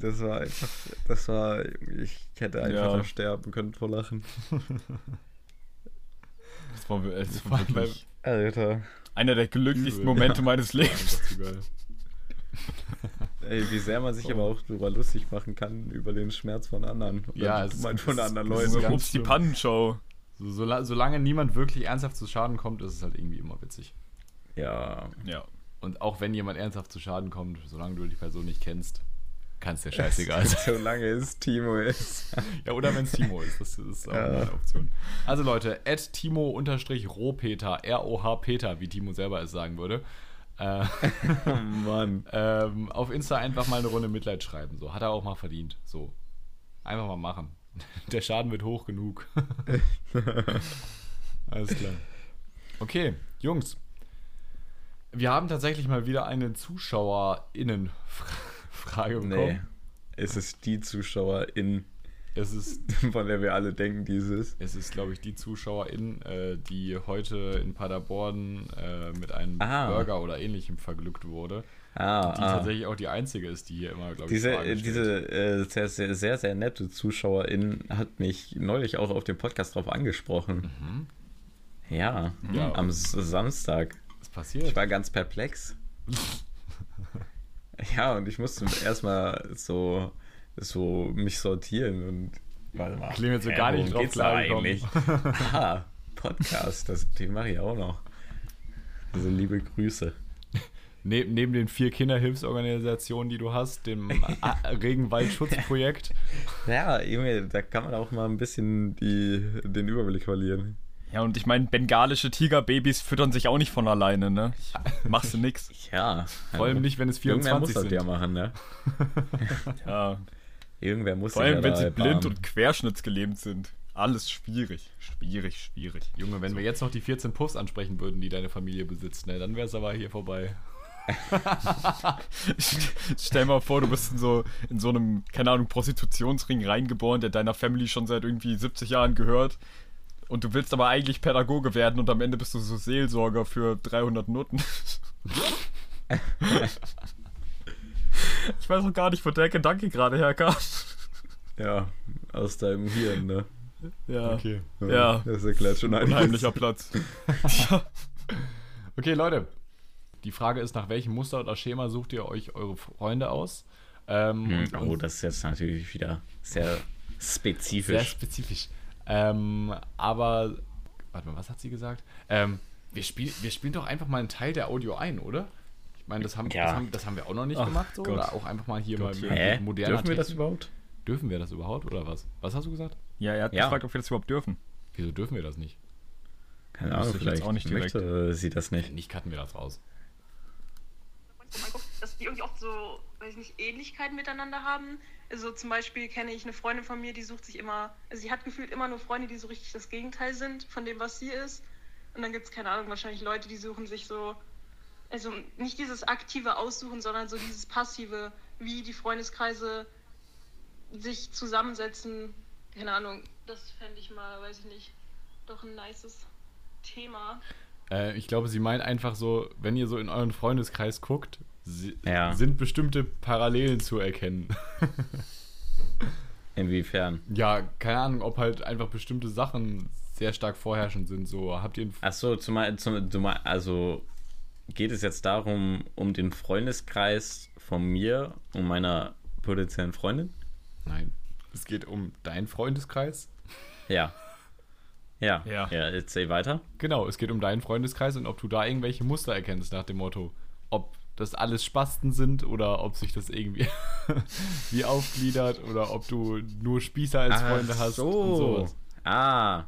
Das war einfach, das war, ich hätte einfach ja. sterben können vor Lachen. Das [LAUGHS] war, das war wirklich Alter. einer der glücklichsten Übel. Momente meines [LAUGHS] Lebens. Ey, wie sehr man sich aber auch darüber lustig machen kann, über den Schmerz von anderen. Ja, es ist von anderen Leuten. So Ups, die Pannenshow. So, so, solange niemand wirklich ernsthaft zu Schaden kommt, ist es halt irgendwie immer witzig. Ja. Ja. Und auch wenn jemand ernsthaft zu Schaden kommt, solange du die Person nicht kennst, kann es dir scheißegal sein. [LAUGHS] Solange es Timo ist. ja, oder wenn es Timo ist. Das ist auch ja. eine Option. Also Leute, at Timo-Rohpeter, R-O-H Peter, wie Timo selber es sagen würde. Äh, [LAUGHS] [LAUGHS] Mann. ähm, auf Insta einfach mal eine Runde Mitleid schreiben. So, hat er auch mal verdient. So. Einfach mal machen. [LAUGHS] Der Schaden wird hoch genug. Alles klar. Okay, Jungs. Wir haben tatsächlich mal wieder eine ZuschauerInnen-Frage Frage bekommen? Nee, es ist die Zuschauerin, es ist, [LAUGHS] von der wir alle denken, dieses. Es ist, glaube ich, die Zuschauerin, äh, die heute in Paderborn äh, mit einem ah. Burger oder ähnlichem verglückt wurde. Ah, die ah. tatsächlich auch die einzige ist, die hier immer, glaube ich, Diese, diese äh, sehr, sehr, sehr, sehr nette Zuschauerin hat mich neulich auch auf dem Podcast drauf angesprochen. Mhm. Ja, ja, am Samstag. Was passiert? Ich war ganz perplex. [LAUGHS] Ja, und ich musste erstmal so, so mich sortieren und warte mal. Klingt jetzt so gar nicht drauf klar eigentlich. Aha, Podcast, das, den mache ich auch noch. Also liebe Grüße. Neben, neben den vier Kinderhilfsorganisationen, die du hast, dem [LAUGHS] Regenwaldschutzprojekt. Ja, da kann man auch mal ein bisschen die, den Überblick verlieren. Ja, und ich meine, bengalische Tigerbabys füttern sich auch nicht von alleine, ne? Machst du nix. Ja. Vor allem nicht, wenn es 24 Irgendwer muss sind. das ja machen, ne? [LAUGHS] ja. Irgendwer muss Vor allem, wenn sie blind und querschnittsgelähmt sind. Alles schwierig. Schwierig, schwierig. Junge, wenn so. wir jetzt noch die 14 Puffs ansprechen würden, die deine Familie besitzt, ne, dann wäre es aber hier vorbei. [LAUGHS] Stell mal vor, du bist in so, in so einem, keine Ahnung, Prostitutionsring reingeboren, der deiner Family schon seit irgendwie 70 Jahren gehört. Und du willst aber eigentlich Pädagoge werden und am Ende bist du so Seelsorger für 300 Noten. [LAUGHS] [LAUGHS] [LAUGHS] ich weiß noch gar nicht, wo der Gedanke gerade herkam. Ja, aus deinem Hirn, ne? Ja. Okay. Ja. Das erklärt schon ein Unheimlicher Platz. [LAUGHS] [LAUGHS] okay, Leute. Die Frage ist, nach welchem Muster oder Schema sucht ihr euch eure Freunde aus? Ähm, hm, oh, das ist jetzt natürlich wieder sehr spezifisch. Sehr spezifisch. Ähm, aber, warte mal, was hat sie gesagt? Ähm, wir, spiel, wir spielen doch einfach mal einen Teil der Audio ein, oder? Ich meine, das haben, ja. das, haben, das haben wir auch noch nicht Ach, gemacht, so, oder auch einfach mal hier Gott, mal mit moderner Dürfen wir das überhaupt? Dürfen wir das überhaupt, oder was? Was hast du gesagt? Ja, er hat ja. gefragt, ob wir das überhaupt dürfen. Wieso dürfen wir das nicht? Keine Ahnung, vielleicht auch nicht direkt. möchte sie das nicht. Nicht cutten wir das raus. Dass die irgendwie auch so, weiß ich nicht, Ähnlichkeiten miteinander haben. Also zum Beispiel kenne ich eine Freundin von mir, die sucht sich immer, also sie hat gefühlt immer nur Freunde, die so richtig das Gegenteil sind von dem, was sie ist. Und dann gibt es, keine Ahnung, wahrscheinlich Leute, die suchen sich so, also nicht dieses aktive Aussuchen, sondern so dieses passive, wie die Freundeskreise sich zusammensetzen. Keine Ahnung, das fände ich mal, weiß ich nicht, doch ein nices Thema. Äh, ich glaube, sie meint einfach so, wenn ihr so in euren Freundeskreis guckt, ja. sind bestimmte Parallelen zu erkennen. [LAUGHS] Inwiefern? Ja, keine Ahnung, ob halt einfach bestimmte Sachen sehr stark vorherrschend sind. So, habt ihr. Ach so, zumal, zumal, also geht es jetzt darum, um den Freundeskreis von mir und meiner potenziellen Freundin? Nein. Es geht um deinen Freundeskreis? Ja. Ja, ja, ja, erzähl weiter. Genau, es geht um deinen Freundeskreis und ob du da irgendwelche Muster erkennst nach dem Motto, ob das alles Spasten sind oder ob sich das irgendwie [LAUGHS] wie aufgliedert oder ob du nur Spießer als Ach Freunde hast so. und sowas. Ah.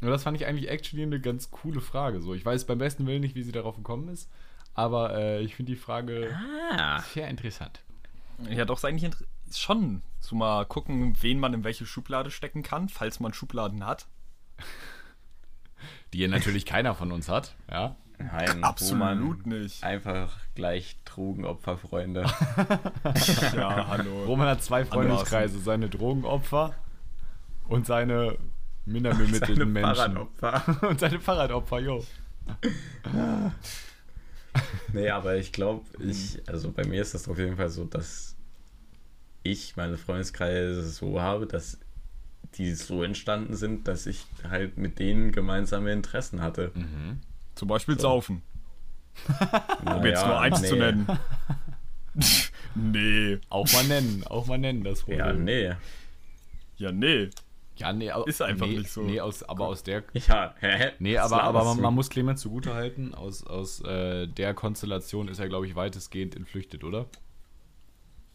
Nur das fand ich eigentlich actually eine ganz coole Frage. So, ich weiß beim besten Willen nicht, wie sie darauf gekommen ist, aber äh, ich finde die Frage ah. sehr interessant. Ja, doch, ist eigentlich schon zu mal gucken, wen man in welche Schublade stecken kann, falls man Schubladen hat. Die natürlich keiner von uns hat, ja. Nein, absolut nicht. Einfach gleich Drogenopferfreunde. [LAUGHS] ja, hallo. Roman hat zwei Freundeskreise: seine Drogenopfer und seine minder bemittelten Menschen. Fahrradopfer. [LAUGHS] und seine Fahrradopfer, jo. nee, aber ich glaube, ich, also bei mir ist das auf jeden Fall so, dass ich meine Freundeskreise so habe, dass die so entstanden sind, dass ich halt mit denen gemeinsame Interessen hatte. Mhm. Zum Beispiel so. Saufen. [LAUGHS] um jetzt nur eins nee. zu nennen. [LAUGHS] nee. Auch mal nennen, auch mal nennen, das Problem. Ja, nee. Ja, nee. Ja, nee, ist einfach nee, nicht so. Nee, aus, aber aus der. [LAUGHS] Ja, hä? Nee, aber, aber man, man, muss Clemens zugutehalten, aus, aus äh, der Konstellation ist er, glaube ich, weitestgehend entflüchtet, oder?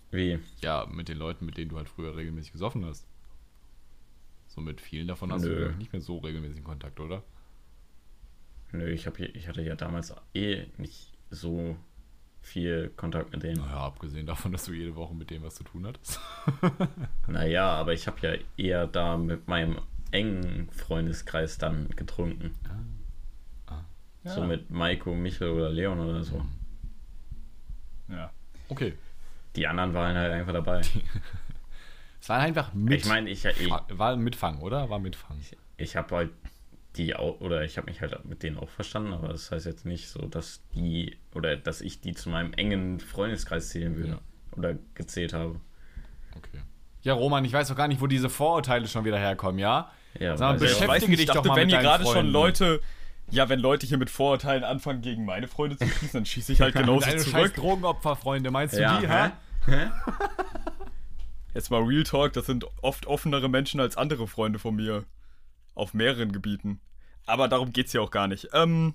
Wie? Ja, mit den Leuten, mit denen du halt früher regelmäßig gesoffen hast. So mit vielen davon hast Nö. du nicht mehr so regelmäßig Kontakt, oder? Nö, ich, hab, ich hatte ja damals eh nicht so viel Kontakt mit denen. Naja, abgesehen davon, dass du jede Woche mit denen was zu tun hattest. [LAUGHS] naja, aber ich habe ja eher da mit meinem engen Freundeskreis dann getrunken. Ah. Ah. Ja. So mit Maiko, Michel oder Leon oder so. Ja. Okay. Die anderen waren halt einfach dabei. [LAUGHS] es war einfach mit. Ich meine, ich, ich war mitfangen, oder? War mitfangen. Ich, ich habe halt die auch, oder ich habe mich halt mit denen auch verstanden, aber das heißt jetzt nicht so, dass die, oder dass ich die zu meinem engen Freundeskreis zählen würde. Ja. Oder gezählt habe. Okay. Ja, Roman, ich weiß doch gar nicht, wo diese Vorurteile schon wieder herkommen, ja? Ja, Sag mal, beschäftige nicht, dich dachte, doch mal wenn mit ihr gerade schon Leute, ja, wenn Leute hier mit Vorurteilen anfangen, gegen meine Freunde zu schießen, dann schieße ich halt [LAUGHS] genauso Deine zurück. Scheiß Drogenopferfreunde, meinst du ja, die, hä? hä? [LAUGHS] Jetzt mal Real Talk, das sind oft offenere Menschen als andere Freunde von mir. Auf mehreren Gebieten. Aber darum geht es ja auch gar nicht. Ähm,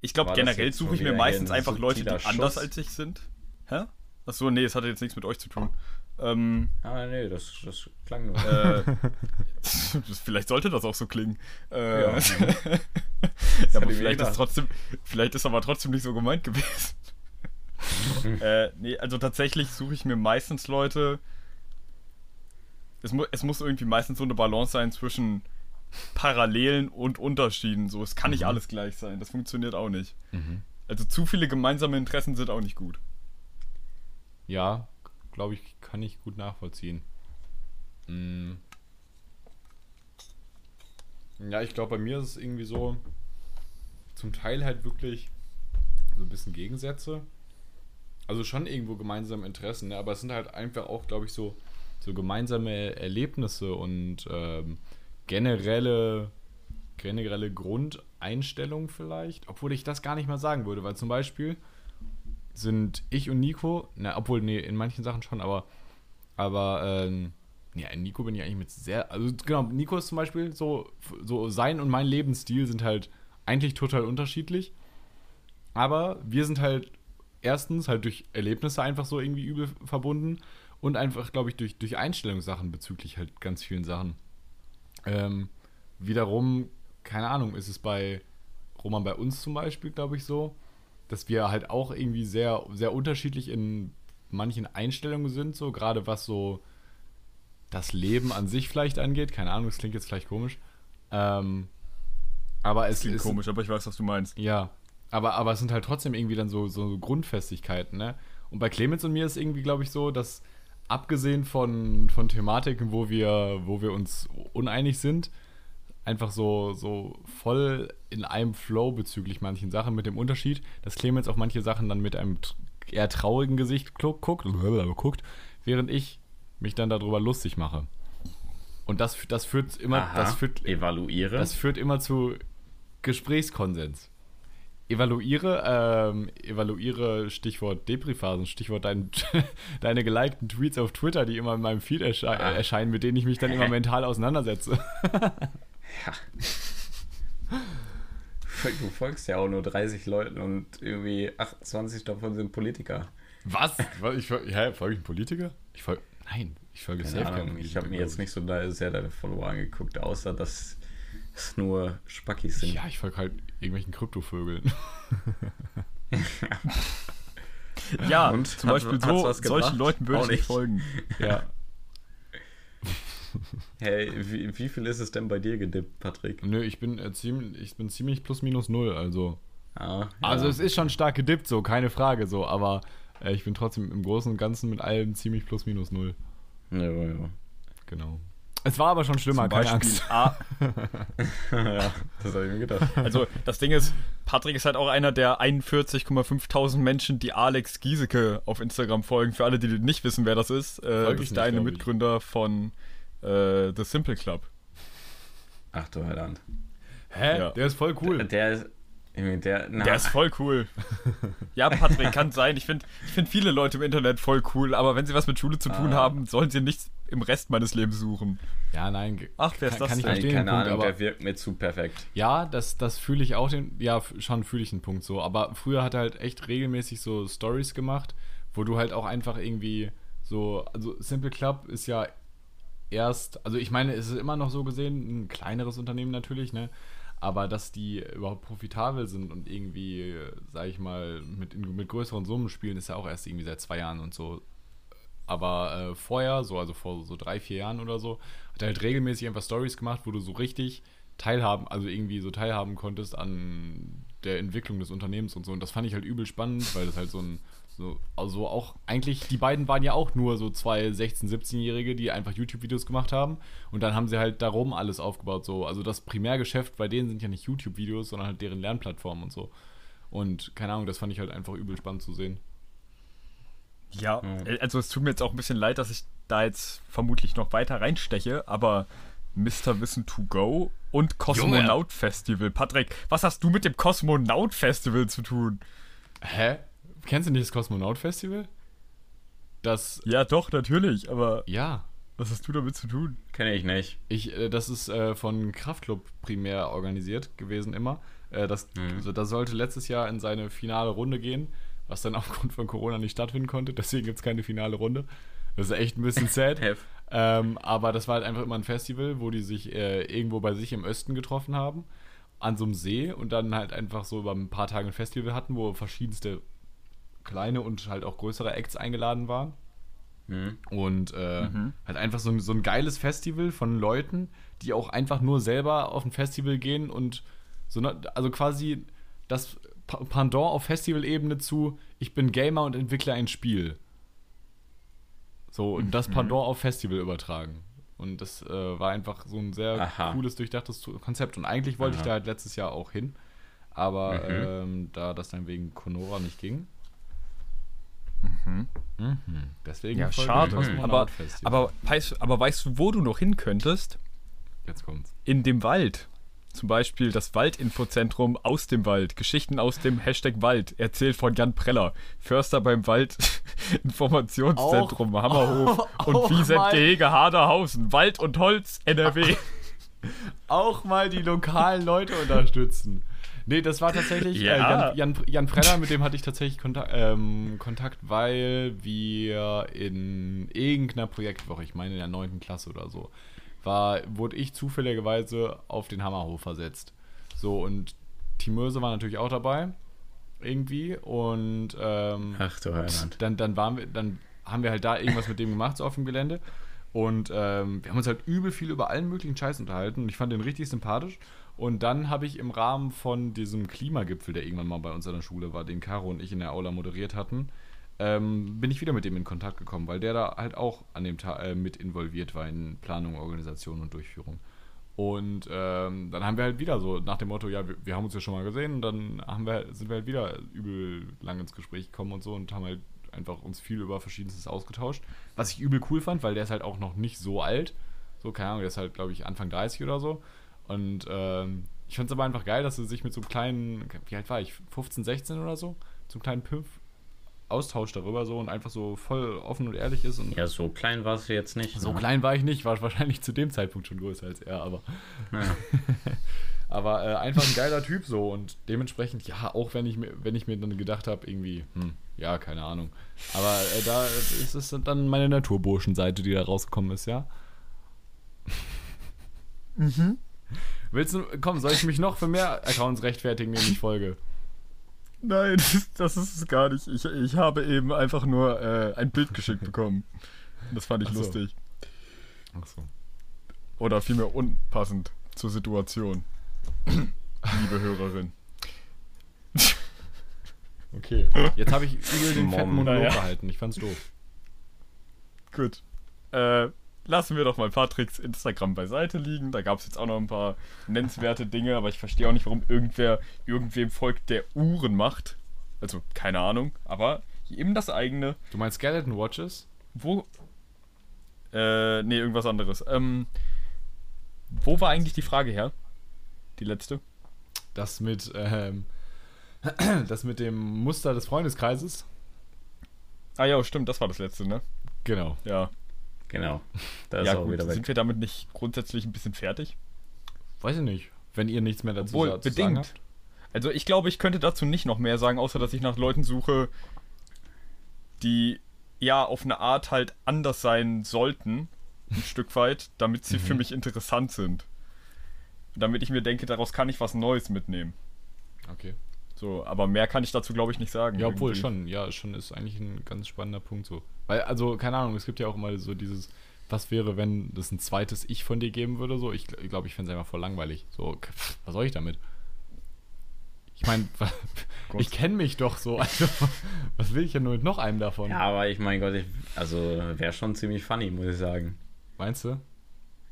ich glaube, generell suche ich mir meistens einfach Leute, die Schuss? anders als ich sind. Hä? Achso, nee, es hatte jetzt nichts mit euch zu tun. Ähm, ah, nee, das, das klang nur. Äh, [LAUGHS] vielleicht sollte das auch so klingen. Äh, ja. [LAUGHS] ja aber vielleicht ist, trotzdem, vielleicht ist aber trotzdem nicht so gemeint gewesen. [LAUGHS] äh, nee, also tatsächlich suche ich mir meistens Leute. Es, mu es muss irgendwie meistens so eine Balance sein zwischen Parallelen und Unterschieden. So, es kann mhm. nicht alles gleich sein. Das funktioniert auch nicht. Mhm. Also zu viele gemeinsame Interessen sind auch nicht gut. Ja, glaube ich, kann ich gut nachvollziehen. Mhm. Ja, ich glaube, bei mir ist es irgendwie so, zum Teil halt wirklich so ein bisschen Gegensätze. Also schon irgendwo gemeinsame Interessen, ne? aber es sind halt einfach auch, glaube ich, so, so gemeinsame Erlebnisse und ähm, generelle, generelle Grundeinstellung vielleicht, obwohl ich das gar nicht mal sagen würde, weil zum Beispiel sind ich und Nico, na, obwohl, nee, in manchen Sachen schon, aber, aber, ähm, ja, Nico bin ich eigentlich mit sehr, also genau, Nico ist zum Beispiel so, so sein und mein Lebensstil sind halt eigentlich total unterschiedlich, aber wir sind halt erstens halt durch Erlebnisse einfach so irgendwie übel verbunden und einfach, glaube ich, durch, durch Einstellungssachen bezüglich halt ganz vielen Sachen. Ähm, wiederum, keine Ahnung, ist es bei Roman bei uns zum Beispiel, glaube ich, so, dass wir halt auch irgendwie sehr, sehr unterschiedlich in manchen Einstellungen sind, so gerade was so das Leben an sich vielleicht angeht. Keine Ahnung, das klingt jetzt vielleicht komisch. Ähm, aber es klingt ist komisch, aber ich weiß, was du meinst. Ja, aber, aber es sind halt trotzdem irgendwie dann so, so Grundfestigkeiten, ne? Und bei Clemens und mir ist irgendwie, glaube ich, so, dass abgesehen von, von Thematiken, wo wir, wo wir uns uneinig sind, einfach so, so voll in einem Flow bezüglich manchen Sachen mit dem Unterschied, dass Clemens auf manche Sachen dann mit einem eher traurigen Gesicht guckt, [LAUGHS] guckt während ich mich dann darüber lustig mache. Und das, das führt immer, Aha, das führt, evaluiere. Das führt immer zu Gesprächskonsens evaluiere, ähm, evaluiere Stichwort Depri-Phasen, Stichwort dein, [LAUGHS] deine gelikten Tweets auf Twitter, die immer in meinem Feed ersche ah. erscheinen, mit denen ich mich dann immer [LAUGHS] mental auseinandersetze. Ja. Du folgst ja auch nur 30 Leuten und irgendwie 28 davon sind Politiker. Was? Ich, ja, folge ich einem Politiker? Ich folge. Nein, ich folge Keine safe Ahnung, Ich habe mir jetzt nicht so sehr deine Follower angeguckt, außer dass es nur Spackis sind. Ja, ich folge halt irgendwelchen Kryptovögeln. [LAUGHS] ja, und zum hat, Beispiel so, solchen Leuten würde ich nicht folgen. [LAUGHS] Ja. Hey, wie, wie, viel ist es denn bei dir gedippt, Patrick? Nö, ich bin, äh, ziemlich, ich bin ziemlich plus minus null, also. Ah, ja. Also es ist schon stark gedippt, so, keine Frage, so, aber äh, ich bin trotzdem im Großen und Ganzen mit allem ziemlich plus minus null. Ja, ja. Genau. Es war aber schon schlimmer, keine Angst. A [LAUGHS] ja, das habe ich mir gedacht. Also, das Ding ist, Patrick ist halt auch einer der 41,5 Menschen, die Alex Giesecke auf Instagram folgen. Für alle, die nicht wissen, wer das ist, äh, ist der eine Mitgründer von äh, The Simple Club. Ach du Heiland. Hä? Ja. Der ist voll cool. Der, der ist der, der, ist voll cool. [LAUGHS] ja, Patrick, kann sein. Ich finde ich find viele Leute im Internet voll cool, aber wenn sie was mit Schule zu tun ah. haben, sollen sie nichts im Rest meines Lebens suchen. Ja, nein. Ach, wer ist das? Kann ich verstehen. Keine Punkt, Ahnung, der wirkt mir zu perfekt. Ja, das, das fühle ich auch den. Ja, schon fühle ich einen Punkt so. Aber früher hat er halt echt regelmäßig so Stories gemacht, wo du halt auch einfach irgendwie so. Also, Simple Club ist ja erst. Also, ich meine, es ist immer noch so gesehen, ein kleineres Unternehmen natürlich, ne? aber dass die überhaupt profitabel sind und irgendwie, sag ich mal, mit, mit größeren Summen spielen, ist ja auch erst irgendwie seit zwei Jahren und so. Aber äh, vorher, so also vor so drei, vier Jahren oder so, hat er halt regelmäßig einfach Stories gemacht, wo du so richtig teilhaben, also irgendwie so teilhaben konntest an der Entwicklung des Unternehmens und so. Und das fand ich halt übel spannend, weil das halt so ein so, also auch, eigentlich, die beiden waren ja auch nur so zwei 16-, 17-Jährige, die einfach YouTube-Videos gemacht haben. Und dann haben sie halt darum alles aufgebaut. So. Also das Primärgeschäft bei denen sind ja nicht YouTube-Videos, sondern halt deren Lernplattformen und so. Und keine Ahnung, das fand ich halt einfach übel spannend zu sehen. Ja, äh, also es tut mir jetzt auch ein bisschen leid, dass ich da jetzt vermutlich noch weiter reinsteche, aber Mr. Wissen to Go und Kosmonaut Festival. Patrick, was hast du mit dem Kosmonaut Festival zu tun? Hä? Kennst du nicht das Kosmonaut Festival? Das. Ja, doch, natürlich, aber. Ja. Was hast du damit zu tun? Kenne ich nicht. Ich, äh, das ist äh, von Kraftclub primär organisiert gewesen immer. Äh, das, mhm. also, das sollte letztes Jahr in seine finale Runde gehen, was dann [LAUGHS] aufgrund von Corona nicht stattfinden konnte. Deswegen gibt es keine finale Runde. Das ist echt ein bisschen sad. [LAUGHS] ähm, aber das war halt einfach immer ein Festival, wo die sich äh, irgendwo bei sich im Osten getroffen haben, an so einem See und dann halt einfach so über ein paar Tage ein Festival hatten, wo verschiedenste kleine und halt auch größere Acts eingeladen waren. Mhm. Und äh, mhm. halt einfach so ein, so ein geiles Festival von Leuten, die auch einfach nur selber auf ein Festival gehen und so, ne, also quasi das Pendant auf Festivalebene zu, ich bin Gamer und entwickle ein Spiel. So, und das mhm. Pendant auf Festival übertragen. Und das äh, war einfach so ein sehr Aha. cooles, durchdachtes Konzept. Und eigentlich wollte Aha. ich da halt letztes Jahr auch hin. Aber mhm. ähm, da das dann wegen Conora nicht ging, Mhm. Mhm. Deswegen ja, schade. Aber, aber, weißt, aber weißt du, wo du noch hin könntest? Jetzt kommt's. In dem Wald. Zum Beispiel das Waldinfozentrum aus dem Wald. Geschichten aus dem Hashtag Wald. Erzählt von Jan Preller. Förster beim Wald [LAUGHS] Informationszentrum auch, Hammerhof [LAUGHS] auch, und Wiesent-Gehege Haderhausen. Wald und Holz NRW. auch mal die lokalen Leute unterstützen. Nee, das war tatsächlich ja. äh, Jan, Jan, Jan Preller, mit dem hatte ich tatsächlich Kontakt, ähm, Kontakt, weil wir in irgendeiner Projektwoche, ich meine in der 9. Klasse oder so, war, wurde ich zufälligerweise auf den Hammerhof versetzt. So, und Team Möse war natürlich auch dabei. Irgendwie. Und ähm, Ach du Heiland. Dann, dann, waren wir, dann haben wir halt da irgendwas mit dem gemacht, so auf dem Gelände. Und ähm, wir haben uns halt übel viel über allen möglichen Scheiß unterhalten. Und ich fand den richtig sympathisch. Und dann habe ich im Rahmen von diesem Klimagipfel, der irgendwann mal bei uns an der Schule war, den Caro und ich in der Aula moderiert hatten, ähm, bin ich wieder mit dem in Kontakt gekommen, weil der da halt auch an dem Tag äh, mit involviert war in Planung, Organisation und Durchführung. Und ähm, dann haben wir halt wieder so nach dem Motto, ja, wir, wir, haben uns ja schon mal gesehen und dann haben wir, sind wir halt wieder übel lang ins Gespräch gekommen und so und haben halt einfach uns viel über Verschiedenstes ausgetauscht. Was ich übel cool fand, weil der ist halt auch noch nicht so alt. So, keine Ahnung, der ist halt, glaube ich, Anfang 30 oder so. Und ähm, ich fand es aber einfach geil, dass er sich mit so einem kleinen, wie alt war ich, 15, 16 oder so, einem kleinen Pimpf austauscht darüber so und einfach so voll offen und ehrlich ist. Und ja, so klein warst du jetzt nicht. So ne? klein war ich nicht, war wahrscheinlich zu dem Zeitpunkt schon größer als er, aber. Ja. [LAUGHS] aber äh, einfach ein geiler Typ so und dementsprechend, ja, auch wenn ich mir, wenn ich mir dann gedacht habe, irgendwie, hm, ja, keine Ahnung. Aber äh, da ist es dann meine Naturburschenseite, die da rausgekommen ist, ja. mhm. Willst du, komm, soll ich mich noch für mehr Accounts rechtfertigen, denen ich folge? Nein, [LAUGHS] das ist es gar nicht. Ich, ich habe eben einfach nur äh, ein Bild geschickt [LAUGHS] bekommen. Das fand ich Ach so. lustig. Ach so. Oder vielmehr unpassend zur Situation. [COUGHS] Liebe Hörerin. [LAUGHS] Okay. Jetzt habe ich übel den fetten Monolog ja. gehalten. Ich fand's doof. Gut. Äh, lassen wir doch mal Patricks Instagram beiseite liegen. Da gab es jetzt auch noch ein paar nennenswerte Dinge, aber ich verstehe auch nicht, warum irgendwer irgendwem folgt, der Uhren macht. Also, keine Ahnung, aber eben das eigene. Du meinst Skeleton Watches? Wo. Äh, nee, irgendwas anderes. Ähm, wo war eigentlich die Frage her? Die letzte? Das mit, ähm, [CLEARS THROAT] das mit dem Muster des Freundeskreises. Ah ja, stimmt, das war das letzte, ne? Genau. Ja, Genau. Da ist ja, auch gut. wieder weg. Sind wir damit nicht grundsätzlich ein bisschen fertig? Weiß ich nicht. Wenn ihr nichts mehr dazu Obwohl, zu bedingt. sagen habt. Also ich glaube, ich könnte dazu nicht noch mehr sagen, außer dass ich nach Leuten suche, die ja auf eine Art halt anders sein sollten, ein [LAUGHS] Stück weit, damit sie mhm. für mich interessant sind. Damit ich mir denke, daraus kann ich was Neues mitnehmen. Okay. So, aber mehr kann ich dazu, glaube ich, nicht sagen. Ja, obwohl irgendwie. schon, ja, schon ist eigentlich ein ganz spannender Punkt so. Weil, also, keine Ahnung, es gibt ja auch immer so dieses, was wäre, wenn es ein zweites Ich von dir geben würde, so. Ich glaube, ich, fände es einfach voll langweilig. So, was soll ich damit? Ich meine, [LAUGHS] ich kenne mich doch so. [LAUGHS] Also, was will ich ja nur mit noch einem davon? Ja, aber ich meine Gott, ich, also wäre schon ziemlich funny, muss ich sagen. Meinst du?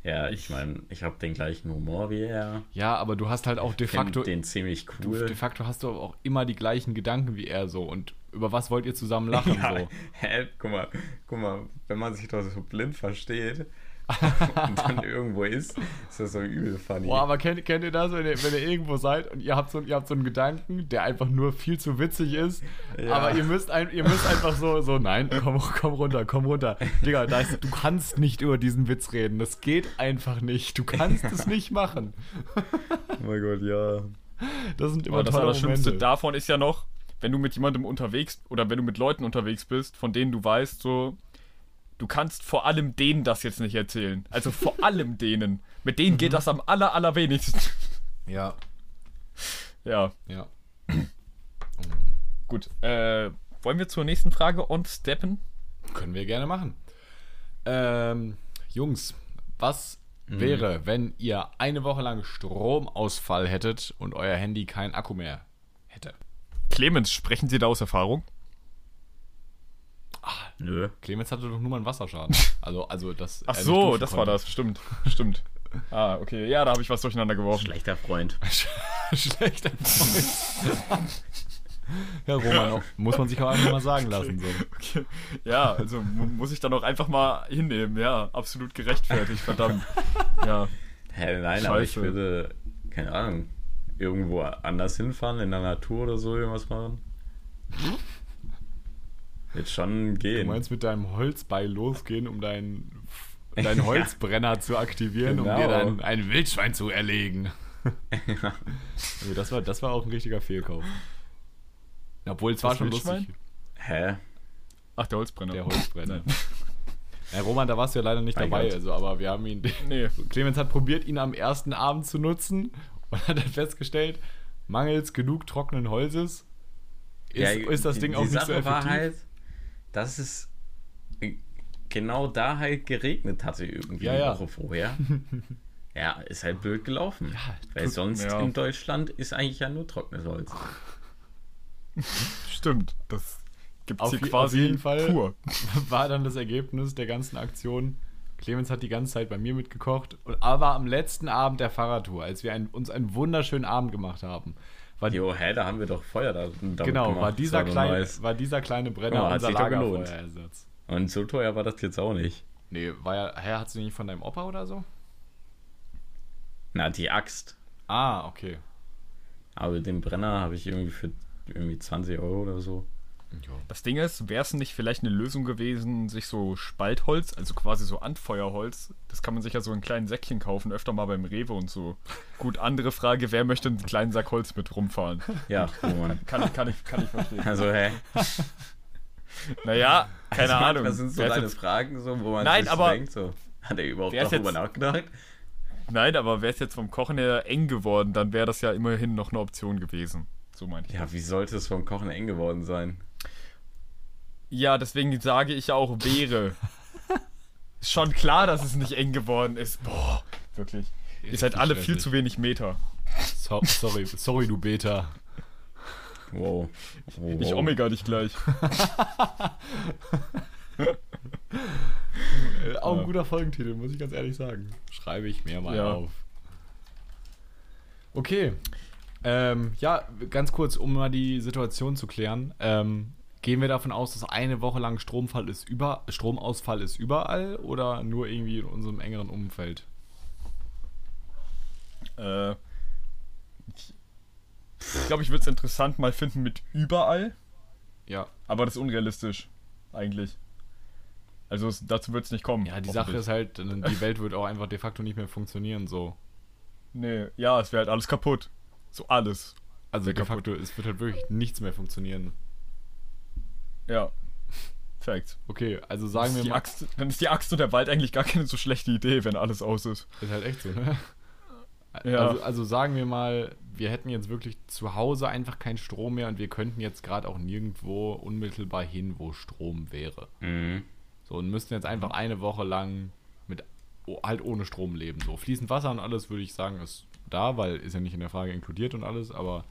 Ja, ich meine, ich habe den gleichen Humor wie er. Ja, aber du hast halt auch de facto. den ziemlich cool. Du, de facto hast du auch immer die gleichen Gedanken wie er so. Und über was wollt ihr zusammen lachen? Ja, so? [LAUGHS] Hä? Guck mal, guck mal, wenn man sich doch so blind versteht, [LAUGHS] und dann irgendwo ist, ist das so übel funny. Boah, aber kennt, kennt ihr das, wenn ihr, wenn ihr irgendwo seid und ihr habt, so, ihr habt so einen Gedanken, der einfach nur viel zu witzig ist, ja. aber ihr müsst, ein, ihr müsst einfach so, so, nein, komm, komm runter, komm runter. Digga, da ist, du kannst nicht über diesen Witz reden. Das geht einfach nicht. Du kannst es nicht machen. oh mein Gott, ja. Das sind immer aber das Allerschlimmste davon ist ja noch, wenn du mit jemandem unterwegs oder wenn du mit Leuten unterwegs bist, von denen du weißt, so, du kannst vor allem denen das jetzt nicht erzählen. Also vor [LAUGHS] allem denen. Mit denen geht mhm. das am aller, allerwenigsten. Ja. Ja. Ja. [CLEARS THROAT] Gut. Äh, wollen wir zur nächsten Frage on steppen? Können wir gerne machen. Ähm, Jungs, was mhm. wäre, wenn ihr eine Woche lang Stromausfall hättet und euer Handy kein Akku mehr hätte? Clemens, sprechen Sie da aus Erfahrung? Ach, nö. Clemens hatte doch nur mal einen Wasserschaden. [LAUGHS] Also, also das. Ach so, das konnte. war das. Stimmt. Stimmt. Ah, okay. Ja, da habe ich was durcheinander geworfen. Schlechter Freund. [LAUGHS] Schlechter Freund. [LAUGHS] ja, Roman, auch, muss man sich auch einfach mal sagen lassen. So. Okay. Ja, also muss ich dann auch einfach mal hinnehmen. Ja, absolut gerechtfertigt, verdammt. Ja. Hä, nein, Scheiße. aber ich würde, keine Ahnung, irgendwo anders hinfahren, in der Natur oder so irgendwas machen. Wird schon gehen. Du meinst mit deinem Holzbeil losgehen, um deinen, [LAUGHS] deinen Holzbrenner zu aktivieren, genau. um dir dann ein Wildschwein zu erlegen. also das, war, das war auch ein richtiger Fehlkauf. Obwohl es war schon Wildschwein? lustig. Hä? Ach, der Holzbrenner. Der Holzbrenner. [LAUGHS] ja, Roman, da warst du ja leider nicht mein dabei, Gott. also, aber wir haben ihn. [LAUGHS] Nee. Clemens hat probiert, ihn am ersten Abend zu nutzen und hat dann festgestellt, mangels genug trockenen Holzes ist, ja, ist das Ding die, auch die nicht Sache so effektiv. War halt, dass es genau da halt geregnet hatte irgendwie ja, eine ja. Woche vorher. [LAUGHS] ja, ist halt blöd gelaufen. Ja, Weil sonst in Deutschland ist eigentlich ja nur trockenes Holz. [LAUGHS] Stimmt, das gibt es hier quasi auf jeden Fall pur. [LAUGHS] War dann das Ergebnis der ganzen Aktion. Clemens hat die ganze Zeit bei mir mitgekocht, aber am letzten Abend der Fahrradtour, als wir ein, uns einen wunderschönen Abend gemacht haben, war jo, hä, da haben wir doch Feuer da. Genau, gemacht. war dieser, kleine, war dieser kleine Brenner oh, unser Lagerfeuerersatz. Und so teuer war das jetzt auch nicht. Nee, war ja, hä, hast du nicht von deinem Opa oder so? Na, die Axt. Ah, okay. Aber den Brenner habe ich irgendwie für irgendwie 20 Euro oder so. Das Ding ist, wäre es nicht vielleicht eine Lösung gewesen, sich so Spaltholz, also quasi so Anfeuerholz, das kann man sich ja so in kleinen Säckchen kaufen, öfter mal beim Rewe und so. Gut, andere Frage, wer möchte einen kleinen Sack Holz mit rumfahren? Ja, Roman. kann, ich, kann, ich, kann ich verstehen. Also, hä? Naja, keine also, Ahnung. Das sind so deine Fragen, so, wo man Nein, sich aber denkt, so, hat er überhaupt darüber nachgedacht? Nein, aber wäre es jetzt vom Kochen her eng geworden, dann wäre das ja immerhin noch eine Option gewesen. So meine ich. Ja, wie sollte es vom Kochen eng geworden sein? Ja, deswegen sage ich auch wäre. ist schon klar, dass es nicht eng geworden ist. Boah, wirklich. Ihr seid alle viel zu wenig Meter. So, sorry, sorry, du Beta. Wow. wow. Ich Omega dich gleich. [LAUGHS] Auch ein guter Folgentitel, muss ich ganz ehrlich sagen. Schreibe ich mir mal ja. auf. Okay. Ähm, ja, ganz kurz, um mal die Situation zu klären. Ähm, gehen wir davon aus, dass eine Woche lang Stromfall ist über, Stromausfall ist überall oder nur irgendwie in unserem engeren Umfeld? Äh, ich glaube, ich würde es interessant mal finden mit überall. Ja. Aber das ist unrealistisch, eigentlich. Also es, dazu wird es nicht kommen. Ja, die Sache ist halt, die Welt wird auch einfach de facto nicht mehr funktionieren so. Nee, ja, es wäre halt alles kaputt. So alles. Also de facto, es wird halt wirklich nichts mehr funktionieren. Ja. Fact. Okay, also sagen wir mal. Axt, dann ist die Axt und der Wald eigentlich gar keine so schlechte Idee, wenn alles aus ist. Ist halt echt so, ne? [LAUGHS] Ja. Also, also sagen wir mal, wir hätten jetzt wirklich zu Hause einfach keinen Strom mehr und wir könnten jetzt gerade auch nirgendwo unmittelbar hin, wo Strom wäre. Mhm. So, und müssten jetzt einfach eine Woche lang mit halt ohne Strom leben. So, fließend Wasser und alles würde ich sagen, ist da, weil ist ja nicht in der Frage inkludiert und alles, aber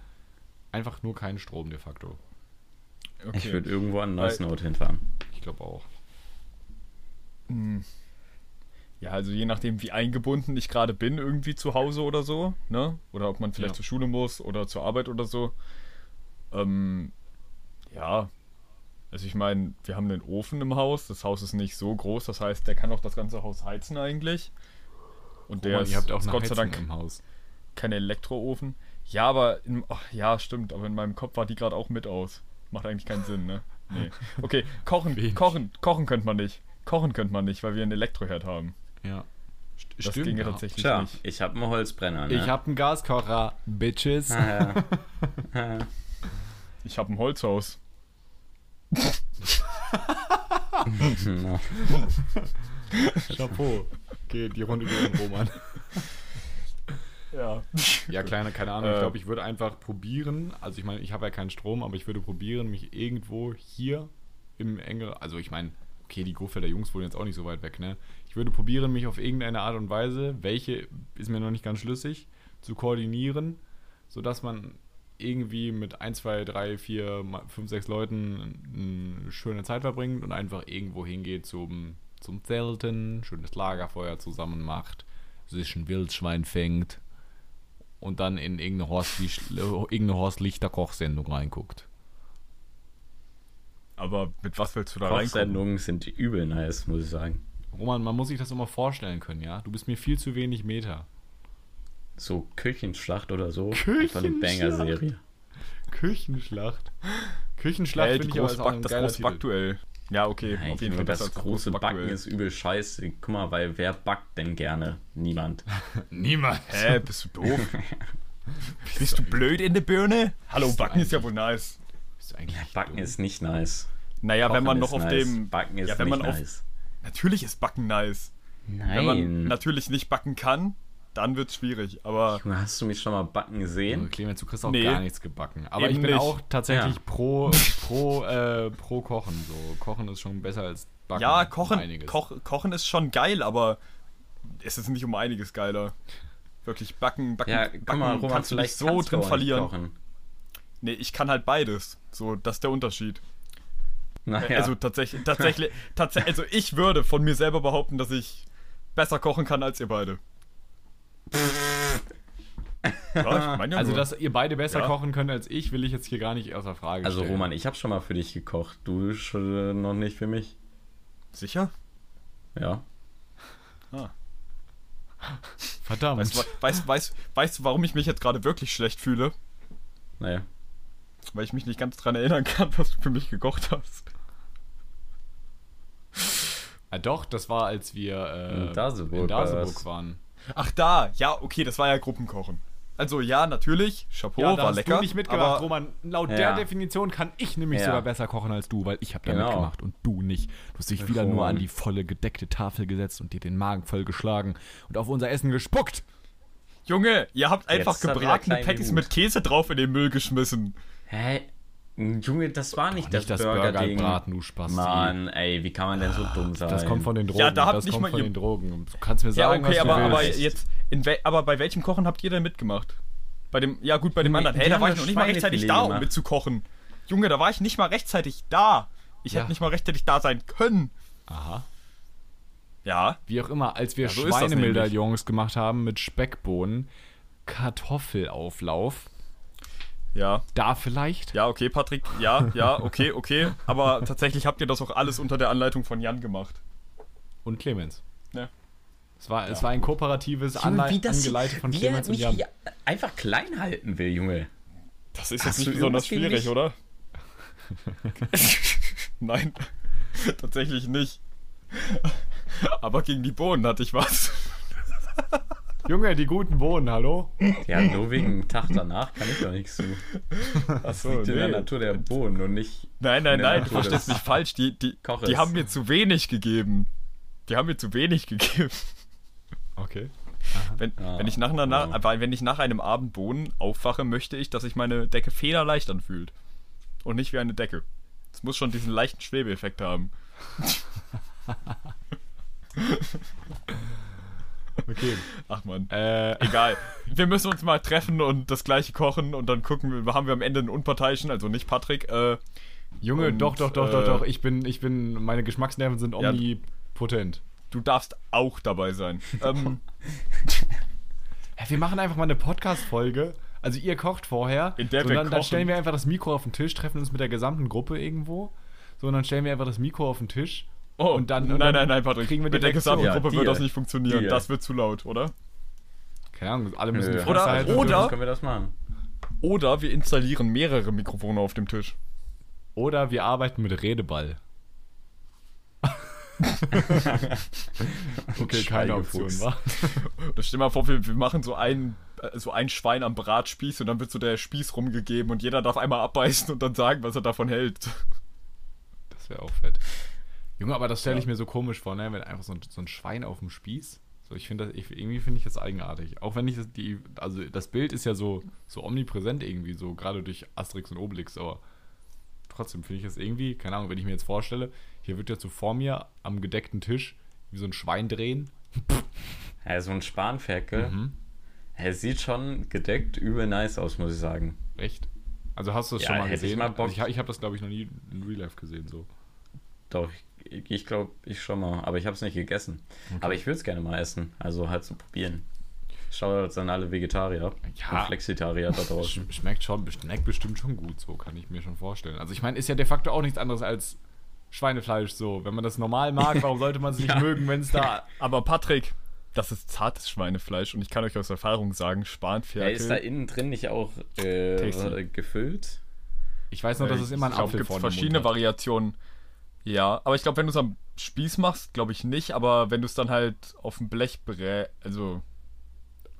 einfach nur kein Strom de facto. Okay. Ich würde irgendwo an Nice Note hinfahren. Ich glaube auch. Hm. Ja, also je nachdem, wie eingebunden ich gerade bin, irgendwie zu Hause oder so, ne? Oder ob man vielleicht ja. zur Schule muss oder zur Arbeit oder so. Ähm, ja, also ich meine, wir haben einen Ofen im Haus. Das Haus ist nicht so groß, das heißt, der kann auch das ganze Haus heizen eigentlich. Und der oh, ist, ihr habt auch Gott sei Dank im Haus. Kein Elektroofen. Ja, aber in, oh, ja, stimmt, aber in meinem Kopf war die gerade auch mit aus. Macht eigentlich keinen Sinn, ne? [LAUGHS] Nee. Okay, kochen, kochen, kochen könnte man nicht. Kochen könnte man nicht, weil wir einen Elektroherd haben. Ja. Das Stimmt, ginge ja. tatsächlich Tja, nicht. Ich habe einen Holzbrenner. Ne? Ich habe einen Gaskocher, Bitches. Ah, [LAUGHS] ja. [LAUGHS] ich habe ein Holzhaus. Chapeau. Okay, die Runde geht Roman. Ja. Ja, kleine, keine Ahnung. Äh, ich glaube, ich würde einfach probieren. Also, ich meine, ich habe ja keinen Strom, aber ich würde probieren, mich irgendwo hier im engeren. Also, ich meine, okay, die Gofelder Jungs wohnen jetzt auch nicht so weit weg, ne? Ich würde probieren, mich auf irgendeine Art und Weise, welche ist mir noch nicht ganz schlüssig, zu koordinieren, sodass man irgendwie mit 1, 2, 3, 4, 5, 6 Leuten eine schöne Zeit verbringt und einfach irgendwo hingeht zum, zum Zelten, schönes Lagerfeuer zusammen macht, sich ein Wildschwein fängt und dann in irgendeine Horst, irgendeine Horst Lichter Kochsendung reinguckt. Aber mit was willst du da rein? Kochsendungen sind übel nice, muss ich sagen. Roman, man muss sich das immer vorstellen können, ja? Du bist mir viel zu wenig Meter. So Küchenschlacht oder so. Küchenschlacht. Eine Banger-Serie. Küchenschlacht. Küchenschlacht finde ich aber auch ein das große Backduell. Ja, okay. Nein, auf jeden Fall das große Backen ist übel scheiße. Guck mal, weil wer backt denn gerne? Niemand. [LAUGHS] Niemand. Hä, bist du doof? [LAUGHS] bist du blöd in der Birne? Hallo, Backen ist ja wohl nice. Bist du eigentlich Backen dumm? ist nicht nice. Naja, Kochen wenn man noch auf nice. dem. Backen ist ja, wenn nicht man nice. Auf, natürlich ist Backen nice. Nein. Wenn man natürlich nicht backen kann, dann wird es schwierig. Aber hast du mich schon mal backen gesehen? Clemens, du kriegst auch nee, gar nichts gebacken. Aber ich bin nicht. auch tatsächlich ja. pro, [LAUGHS] pro, äh, pro Kochen. So, Kochen ist schon besser als Backen. Ja, Kochen, Koch, Kochen ist schon geil, aber es ist nicht um einiges geiler. Wirklich backen, backen, ja, backen mal, Roman, kannst du nicht so drin verlieren. Kochen. Nee, ich kann halt beides. So, das ist der Unterschied. Naja. Also tatsächlich, tatsächlich, tatsächlich, also ich würde von mir selber behaupten, dass ich besser kochen kann als ihr beide. Ja, also, dass ihr beide besser ja. kochen könnt als ich, will ich jetzt hier gar nicht außer Frage also, stellen. Also, Roman, ich habe schon mal für dich gekocht. Du schon noch nicht für mich. Sicher? Ja. Ah. Verdammt. Weißt du, weißt, weißt, weißt, warum ich mich jetzt gerade wirklich schlecht fühle? Naja. weil ich mich nicht ganz dran erinnern kann, [LAUGHS] was du für mich gekocht hast. Ja, doch, das war, als wir äh, in Daseburg, in Daseburg waren. Ach da, ja, okay, das war ja Gruppenkochen. Also ja, natürlich, Chapeau, ja, da war hast lecker. du nicht mitgemacht, aber, Roman. Laut Ja. der Definition kann ich nämlich Ja. sogar besser kochen als du, weil ich habe da Genau. mitgemacht und du nicht. Du hast dich wieder nur an die volle gedeckte Tafel gesetzt und dir den Magen voll geschlagen und auf unser Essen gespuckt. Junge, ihr habt einfach er gebratene Patties mit Käse drauf in den Müll geschmissen. Hä? Junge, das war nicht das, nicht das Burger-Ding. Burgerbraten, du Spasti. Mann, ey, wie kann man denn so dumm sein? Das kommt von den Drogen. Ja, da habt das nicht kommt mal von ihr- den Drogen. Du kannst mir Ja, sagen, okay, was aber, du aber willst. jetzt, aber bei welchem Kochen habt ihr denn mitgemacht? Bei dem, ja gut, bei dem Junge, anderen. Hey, da war ich das noch nicht mal rechtzeitig da, um mitzukochen. Junge, da war ich nicht mal rechtzeitig da. Ich Ja. hätte nicht mal rechtzeitig da sein können. Aha. Ja. Wie auch immer, als wir Ja, so das Schweinemedaillons gemacht haben mit Speckbohnen, Kartoffelauflauf, Ja. da vielleicht? Ja, okay, Patrick. Ja, ja, okay, okay. Aber tatsächlich habt ihr das auch alles unter der Anleitung von Jan gemacht. Und Clemens. Ja. Es war, es war ein kooperatives Junge, Anle angeleitet von wie er Clemens und mich Jan. einfach klein halten will, Junge. Das ist Hast jetzt nicht besonders schwierig, oder? [LAUGHS] Nein, [LAUGHS] tatsächlich nicht. Aber gegen die Bohnen hatte ich was. Junge, die guten Bohnen, hallo? Ja, nur wegen dem Tag danach kann ich doch nichts zu. Das so, liegt in der. Natur der Bohnen und nicht. Nein, nein, nein, du Natur verstehst des mich falsch. Die, die, Koches. die haben mir zu wenig gegeben. Die haben mir zu wenig gegeben. Okay. Wenn, Ah, wenn, ich nach einer, wow. Na- wenn ich nach einem Abend Bohnen aufwache, möchte ich, dass sich meine Decke federleicht anfühlt. Und nicht wie eine Decke. Es muss schon diesen leichten Schwebeeffekt haben. [LAUGHS] Okay. Ach man. Äh, Egal. Wir müssen uns mal treffen und das gleiche kochen und dann gucken wir, haben wir am Ende einen Unparteiischen, also nicht Patrick. Äh, Junge, Und, doch, doch, doch, äh, doch, doch. Ich bin, ich bin, meine Geschmacksnerven sind Ja. omnipotent. du darfst auch dabei sein. ähm, [LAUGHS] Ja, wir machen einfach mal eine Podcast-Folge. Also ihr kocht vorher. In der so, wir dann, dann stellen wir einfach das Mikro auf den Tisch, treffen uns mit der gesamten Gruppe irgendwo. So, und dann stellen wir einfach das Mikro auf den Tisch. Oh, Und dann- und nein, dann nein, nein, Patrick. kriegen wir die Mit der gesamten Ja, Gruppe wird das nicht funktionieren. Deal. Das wird zu laut, oder? Keine Ahnung, alle müssen die Nö. Fresse Oder- halten. oder- können wir das machen? Oder wir installieren mehrere Mikrofone auf dem Tisch. Oder wir arbeiten mit Redeball. [LAUGHS] okay, keine Option, wa? [LAUGHS] Stell mal vor, wir, wir machen so ein, äh, so ein Schwein am Bratspieß und dann wird so der Spieß rumgegeben und jeder darf einmal abbeißen und dann sagen, was er davon hält. Das wäre auch fett. Junge, aber das stelle ich Ja. mir so komisch vor, ne? Wenn einfach so ein, so ein Schwein auf dem Spieß. So, ich finde das, ich, irgendwie finde ich das eigenartig. Auch wenn ich das, die, also das Bild ist ja so, so omnipräsent irgendwie, so gerade durch Asterix und Obelix, aber trotzdem finde ich das irgendwie, keine Ahnung, wenn ich mir jetzt vorstelle, hier wird jetzt so vor mir am gedeckten Tisch wie so ein Schwein drehen. [LAUGHS] Ja, so ein Spanferkel. Mhm. Er sieht schon gedeckt übel nice aus, muss ich sagen. Echt? Also hast du es Ja, schon mal ich gesehen? mal Bock. also ich, ich habe das, glaube ich, noch nie in Real Life gesehen, so. Doch, ich, ich glaube, ich schon mal. Aber ich habe es nicht gegessen. Aber ich würde es gerne mal essen. Also halt so probieren. Schaut an alle Vegetarier Ja. und Flexitarier da draußen. Sch- Schmeckt schon, schmeckt bestimmt schon gut, so kann ich mir schon vorstellen. Also ich meine, ist ja de facto auch nichts anderes als Schweinefleisch, so. Wenn man das normal mag, warum sollte man es nicht [LAUGHS] Ja. mögen, wenn es da... Aber Patrick, das ist zartes Schweinefleisch und ich kann euch aus Erfahrung sagen, Ja, Spanferkel. ist da innen drin nicht auch äh, gefüllt? Ich weiß noch, dass es immer ein Apfel vorne im verschiedene. Variationen. Ja, aber ich glaube, wenn du es am Spieß machst, glaube ich nicht, aber wenn du es dann halt auf dem Blech brä, also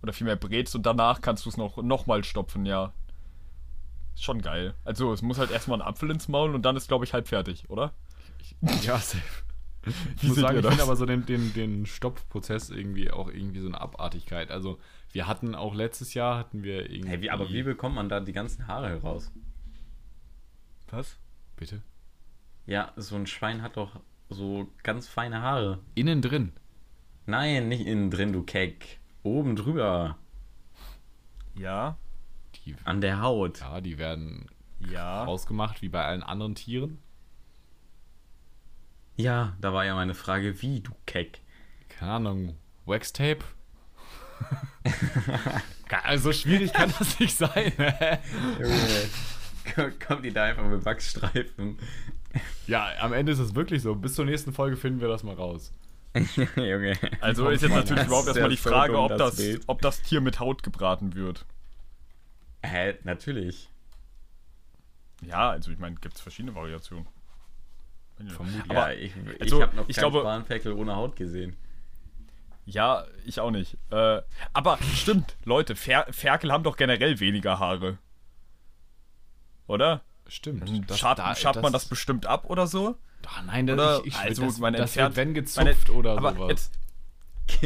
oder vielmehr brätst und danach kannst du es noch, noch mal stopfen, ja. Ist schon geil. Also, es muss halt erstmal ein Apfel ins Maul und dann ist, glaube ich, halb fertig, oder? Ja, safe. [LAUGHS] Ich Wie muss sagen, ich finde aber so den, den, den Stopfprozess irgendwie auch irgendwie so eine Abartigkeit. Also wir hatten auch letztes Jahr, hatten wir irgendwie... Hey, wie, aber wie bekommt man da die ganzen Haare heraus? Was? Bitte? Ja, so ein Schwein hat doch so ganz feine Haare. Innen drin. Nein, nicht innen drin, du Keck. Oben drüber. Ja. Die, An der Haut. ja, die werden Ja. ausgemacht wie bei allen anderen Tieren. Ja, da war ja meine Frage, wie, du Keck? keine Ahnung, Waxtape? [LAUGHS] also schwierig kann das nicht sein. Junge, kommt die da einfach mit Wachsstreifen? Ja, am Ende ist es wirklich so. Bis zur nächsten Folge finden wir das mal raus. [LAUGHS] Junge. Also ist jetzt natürlich überhaupt erstmal die Frage, ob, das das, Bild. ob das Tier mit Haut gebraten wird. Hä, natürlich. Ja, also ich meine, gibt es verschiedene Variationen. Vermutlich. Aber ja, ich, also, ich habe noch ich keinen Spanferkel ohne Haut gesehen. Ja, ich auch nicht. Äh, aber stimmt, Leute, Fer Ferkel haben doch generell weniger Haare. Oder? Stimmt. Das, schabt, da, schabt man das bestimmt ab oder so? Ach nein, das, oder, ich, ich, also das, man das entfernt, wird, wenn gezupft meine, oder aber sowas. Jetzt,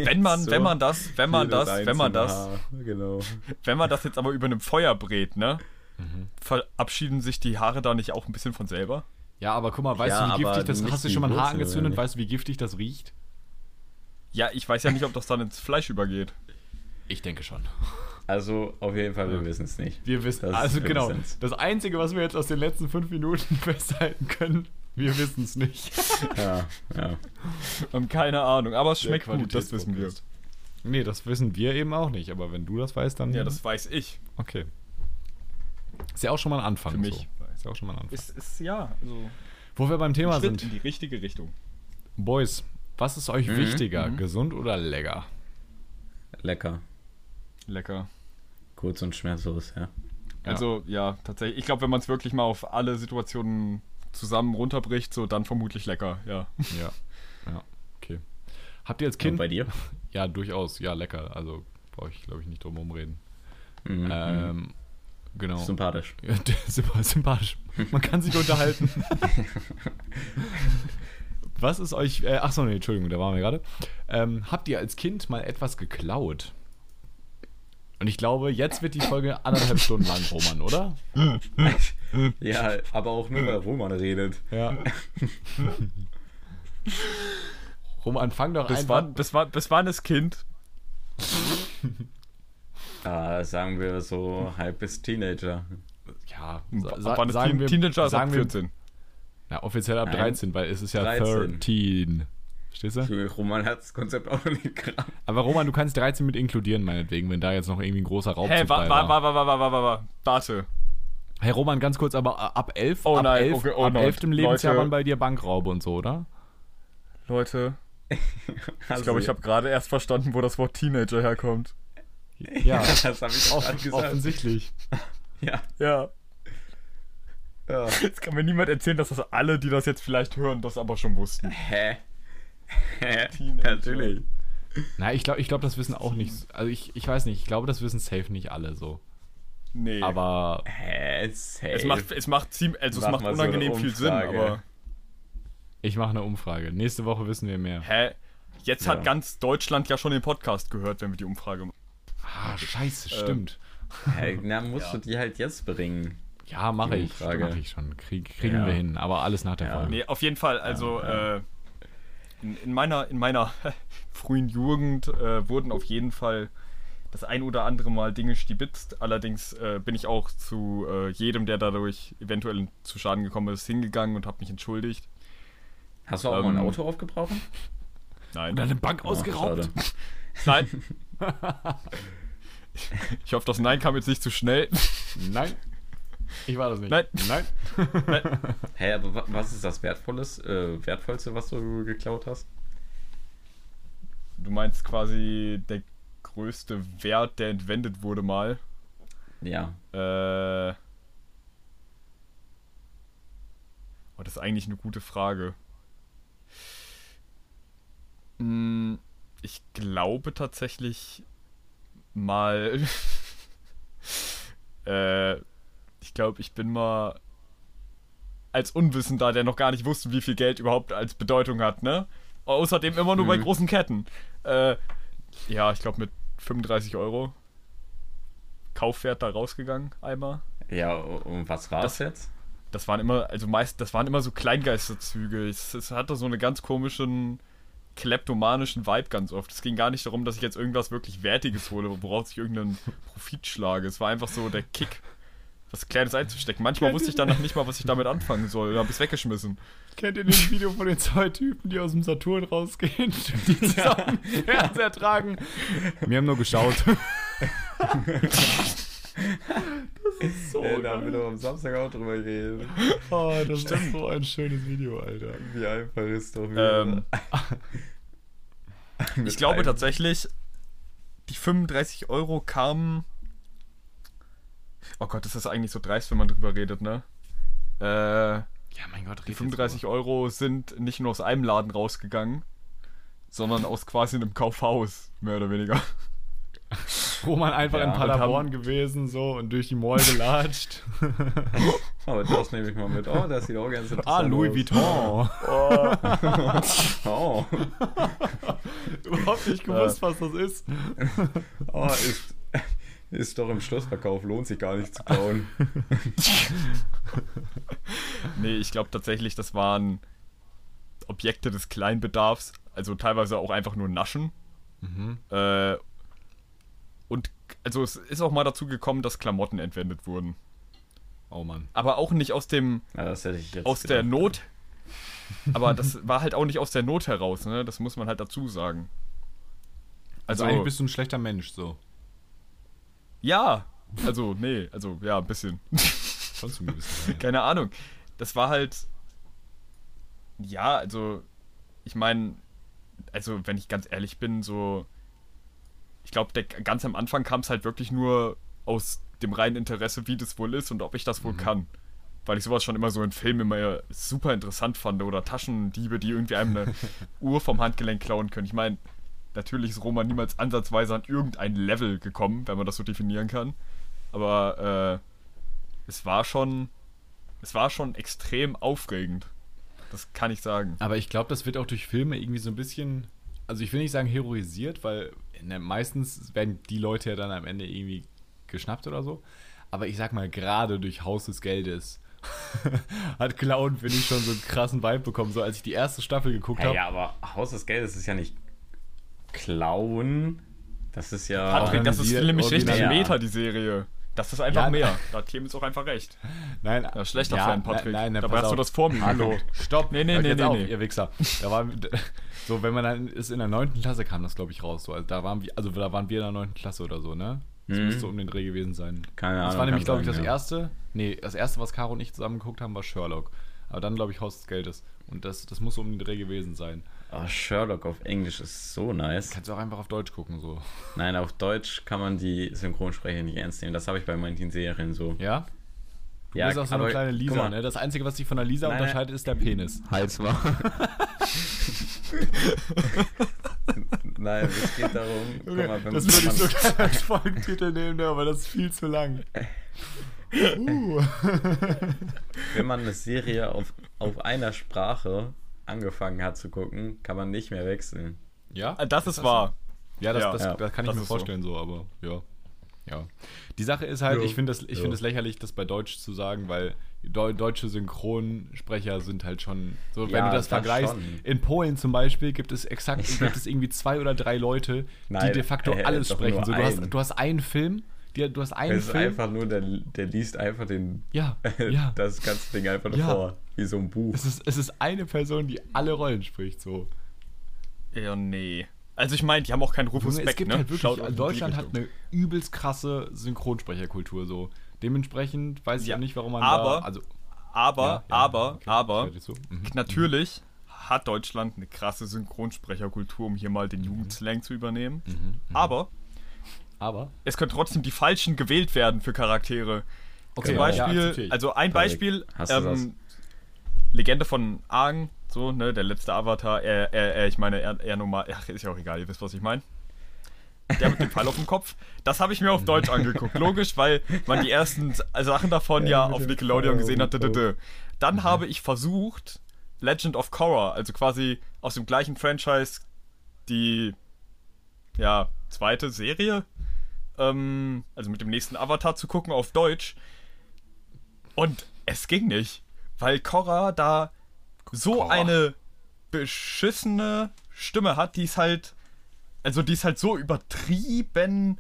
wenn man, so wenn man das, wenn man das, wenn man das, genau. wenn man das jetzt aber über einem Feuer brät, ne? Mhm. Verabschieden sich die Haare da nicht auch ein bisschen von selber? Ja, aber guck mal, weißt ja, du, wie giftig das Hast du schon mal ein Haar angezündet? Weißt du, wie giftig das riecht? Ja, ich weiß ja nicht, ob das dann ins Fleisch übergeht. Ich denke schon. Also, auf jeden Fall, wir wissen es nicht. Wir wissen, das also genau. Das Einzige, was wir jetzt aus den letzten fünf Minuten [LAUGHS] festhalten können, wir wissen es nicht. [LAUGHS] ja, ja. Und keine Ahnung, aber es schmeckt gut, das wissen wir. Nee, das wissen wir eben auch nicht, aber wenn du das weißt, dann. Ja, das weiß ich. Okay. Ist ja auch schon mal ein Anfang. Für mich. So. Ist ja auch schon mal ein Anfang. Ist, ist ja, also. Wo wir beim Thema sind. in die richtige Richtung. Boys, was ist euch mhm. wichtiger, mhm. gesund oder lecker? Lecker. Lecker. Kurz und schmerzlos, ja. Also, ja, tatsächlich. Ich glaube, wenn man es wirklich mal auf alle Situationen zusammen runterbricht, so dann vermutlich lecker, ja. Ja. [LAUGHS] Ja, okay. Habt ihr als Kind. Und bei dir? Ja, durchaus, ja, lecker. Also brauche ich, glaube ich, nicht drum rumreden. Mhm. Ähm, genau. Sympathisch. [LAUGHS] Ja, sympathisch. Man kann sich unterhalten. [LAUGHS] Was ist euch. Äh, achso, nee, Entschuldigung, da waren wir gerade. Ähm, habt ihr als Kind mal etwas geklaut? Und ich glaube, jetzt wird die Folge anderthalb Stunden lang, Roman, oder? [LAUGHS] ja, aber auch nur, weil Roman redet. Ja. Roman, fang doch bis einfach... Wann, bis, wann, bis wann ist Kind? ah, sagen wir so halb bis Teenager. Ja, sa wann ist sagen wir, Teenager? Sagen 14. Wir, na, offiziell ab Nein, 13, weil es ist ja 13. 13. Verstehst du? Roman hat das Konzept auch noch nicht gehabt. Aber Roman, du kannst 13 mit inkludieren, meinetwegen, wenn da jetzt noch irgendwie ein großer Raub hey, wa, wa, wa, wa, wa, wa, wa, Warte. Hey Roman, ganz kurz, aber ab 11, oh, ab nein, elf, okay, oh, ab elf im Lebensjahr waren bei dir Bankraube und so, oder? Leute, [LAUGHS] ich glaube, ich also- habe gerade erst verstanden, wo das Wort Teenager herkommt. Ja, [LAUGHS] das habe ich auch gesagt. Offensichtlich. Ja. Ja. ja. Jetzt kann mir niemand erzählen, dass das alle, die das jetzt vielleicht hören, das aber schon wussten. Hä? [LAUGHS] Natürlich. Na, ich glaube, ich glaub, das wissen auch nicht. Also ich, ich weiß nicht, ich glaube, das wissen safe nicht alle so. Nee. Aber. Hä, safe. Es macht, es macht, ziemlich, also es macht unangenehm so viel Sinn, aber. Ich mache eine Umfrage. Nächste Woche wissen wir mehr. Hä? Jetzt ja. hat ganz Deutschland ja schon den Podcast gehört, wenn wir die Umfrage machen. Ah, scheiße, stimmt. Hä, na, musst ja. du die halt jetzt bringen. Ja, mache ich. Mache ich schon. Krieg, kriegen ja. wir hin. Aber alles nach der ja. Folge. Nee, auf jeden Fall. Also, äh, in, in, meiner, in meiner [LAUGHS] frühen Jugend äh, wurden auf jeden Fall das ein oder andere Mal Dinge stibitzt. Allerdings äh, bin ich auch zu äh, jedem, der dadurch eventuell zu Schaden gekommen ist, hingegangen und habe mich entschuldigt. Hast du auch ähm, mal ein ähm, Auto aufgebrochen? Nein. Oder eine Bank oh, ausgeraubt? [LAUGHS] Nein. [LAUGHS] ich hoffe, das Nein kam jetzt nicht zu schnell. Nein. Ich war das nicht. Nein. Nein. [LAUGHS] Nein. Hä, hey, aber was ist das Wertvolles, äh, Wertvollste, was du geklaut hast? Du meinst quasi der größte Wert, der entwendet wurde mal? Ja. Äh. Oh, das ist eigentlich eine gute Frage. Hm, ich glaube tatsächlich mal. [LAUGHS] äh glaube, ich bin mal als Unwissender, der noch gar nicht wusste, wie viel Geld überhaupt als Bedeutung hat, ne? Außerdem immer nur mhm. bei großen Ketten. Äh, ja, ich glaube mit 35 Euro Kaufwert da rausgegangen einmal. Ja, und was war das jetzt? Das waren immer, also meist, das waren immer so Kleingeisterzüge. Es, es hatte so einen ganz komischen kleptomanischen Vibe ganz oft. Es ging gar nicht darum, dass ich jetzt irgendwas wirklich Wertiges hole, woraus ich irgendeinen Profit schlage. Es war einfach so der Kick was Kleines einzustecken. Manchmal wusste ich danach nicht mal, was ich damit anfangen soll. Oder habe es weggeschmissen. Kennt ihr das Video von den zwei Typen, die aus dem Saturn rausgehen, [LAUGHS] die [LAUGHS] zusammen Fernseher tragen? Wir haben nur geschaut. [LAUGHS] das ist so. Ey, da haben wir doch am Samstag auch drüber geredet. Oh, das Stimmt. ist so ein schönes Video, Alter. Wie einfach ist doch ähm, Ich glaube tatsächlich, die 35 Euro kamen Oh Gott, das ist eigentlich so dreist, wenn man drüber redet, ne? Äh, ja, mein Gott, die 35 Euro sind nicht nur aus einem Laden rausgegangen, sondern aus quasi einem Kaufhaus, mehr oder weniger. Wo man einfach ja, in Paderborn gewesen so und durch die Mall gelatscht. [LAUGHS] oh, das nehme ich mal mit. Oh, das sieht auch ganz interessant Ah, Louis aus. Vuitton. Oh. [LAUGHS] oh. Überhaupt nicht gewusst, was das ist. [LAUGHS] oh, ist, ist doch im Schlussverkauf, lohnt sich gar nicht zu bauen. [LAUGHS] nee, ich glaube tatsächlich, das waren Objekte des Kleinbedarfs, also teilweise auch einfach nur Naschen. Mhm. Äh, und also es ist auch mal dazu gekommen, dass Klamotten entwendet wurden. Oh Mann. Aber auch nicht aus dem ja, aus gedacht. der Not. Aber das war halt auch nicht aus der Not heraus, ne? Das muss man halt dazu sagen. Also, also eigentlich bist du ein schlechter Mensch, so. Ja, also nee, also ja, ein bisschen. [LAUGHS] Schon zu ein bisschen. Ja. Keine Ahnung. Das war halt ja, also ich meine, also wenn ich ganz ehrlich bin, so ich glaube, ganz am Anfang kam es halt wirklich nur aus dem reinen Interesse, wie das wohl ist und ob ich das wohl mhm. kann. Weil ich sowas schon immer so in Filmen immer super interessant fand. Oder Taschendiebe, die irgendwie einem eine [LAUGHS] Uhr vom Handgelenk klauen können. Ich meine, natürlich ist Roma niemals ansatzweise an irgendein Level gekommen, wenn man das so definieren kann. Aber äh, es war schon. Es war schon extrem aufregend. Das kann ich sagen. Aber ich glaube, das wird auch durch Filme irgendwie so ein bisschen. Also ich will nicht sagen heroisiert, weil ne, meistens werden die Leute ja dann am Ende irgendwie geschnappt oder so. Aber ich sag mal, gerade durch Haus des Geldes [LAUGHS] hat Clown, finde ich, schon so einen krassen Vibe bekommen. So als ich die erste Staffel geguckt habe. Ja, aber Haus des Geldes ist ja nicht Clown. Das ist ja. Patrick, das ist nämlich richtig ja. Meta, die Serie. Das ist einfach ja, mehr. Da hat Tim ist auch einfach recht. Nein, ja, schlechter ja, Fan, Patrick. Nein, nein, Dabei hast auf. du das vor mir. Hallo, stopp. Nee, nee, nee, nee, auf, nee. ihr Wichser. Da war, so, wenn man dann ist in der 9. Klasse kam das, glaube ich, raus. So, also, da waren wir, also da waren wir in der 9. Klasse oder so, ne? Das mhm. müsste um den Dreh gewesen sein. Keine Ahnung. Das war nämlich, glaube ich, das erste. Nee, das erste, was Caro und ich zusammen geguckt haben, war Sherlock. Aber dann, glaube ich, Haus des Geldes. Und das, das muss um den Dreh gewesen sein. Oh, Sherlock auf Englisch ist so nice. Kannst du auch einfach auf Deutsch gucken, so. Nein, auf Deutsch kann man die Synchronsprecher nicht ernst nehmen. Das habe ich bei manchen Serien so. Ja? Du ja, bist auch so eine kleine Lisa, ne? Das Einzige, was dich von der Lisa nein, unterscheidet, ist der Penis. Hals war. [LAUGHS] nein, es geht darum. Okay, mal, das würde ich so gerne als Folgentitel nehmen, ne, aber das ist viel zu lang. [LAUGHS] Uh. wenn man eine Serie auf, auf einer Sprache angefangen hat zu gucken, kann man nicht mehr wechseln. Ja? Ah, das ist, ist das wahr. Ja, das, ja. Das, das, kann ich mir vorstellen, so. so, aber ja. Ja. Die Sache ist halt, jo. ich finde es find lächerlich, das bei Deutsch zu sagen, weil deutsche Synchronsprecher sind halt schon so, wenn ja, du das, das vergleichst. Schon. In Polen zum Beispiel gibt es exakt, [LAUGHS] gibt es irgendwie zwei oder drei Leute, Nein, die de facto äh, alles sprechen. So, du, hast, du hast einen Film, die, du hast einen es Film. ist einfach nur, der, der liest einfach den, ja, ja. [LAUGHS] das ganze Ding einfach nur ja. vor, wie so ein Buch. Es ist, es ist eine Person, die alle Rollen spricht, so. Ja, nee. Also ich meine, die haben auch keinen Rufus Beck, es gibt ne? Halt wirklich, Deutschland hat eine übelst krasse Synchronsprecherkultur so. Dementsprechend weiß ich ja nicht, warum man aber, da, also aber, ja, ja, aber, okay, aber, so. mhm. natürlich mhm. hat Deutschland eine krasse Synchronsprecherkultur, um hier mal den mhm. Jugendslang zu übernehmen. Mhm. mhm. Aber, aber es können trotzdem die falschen gewählt werden für Charaktere. Okay, Zum Beispiel, also ein Beispiel, ähm, Legende von Aang, so, ne, der letzte Avatar, er, er, er ich meine, er, er normal, ach, ist ja auch egal, ihr wisst, was ich meine. Der mit dem Pfeil auf dem Kopf. Das habe ich mir auf [LAUGHS] Deutsch angeguckt. Logisch, weil man die ersten Sachen davon ja, ja auf Nickelodeon gesehen hat. Dann mhm. habe ich versucht, Legend of Korra, also quasi aus dem gleichen Franchise, die ja, zweite Serie, ähm, also mit dem nächsten Avatar zu gucken auf Deutsch. Und es ging nicht, weil Korra da so Boah. eine beschissene Stimme hat, die ist halt, also die ist halt so übertrieben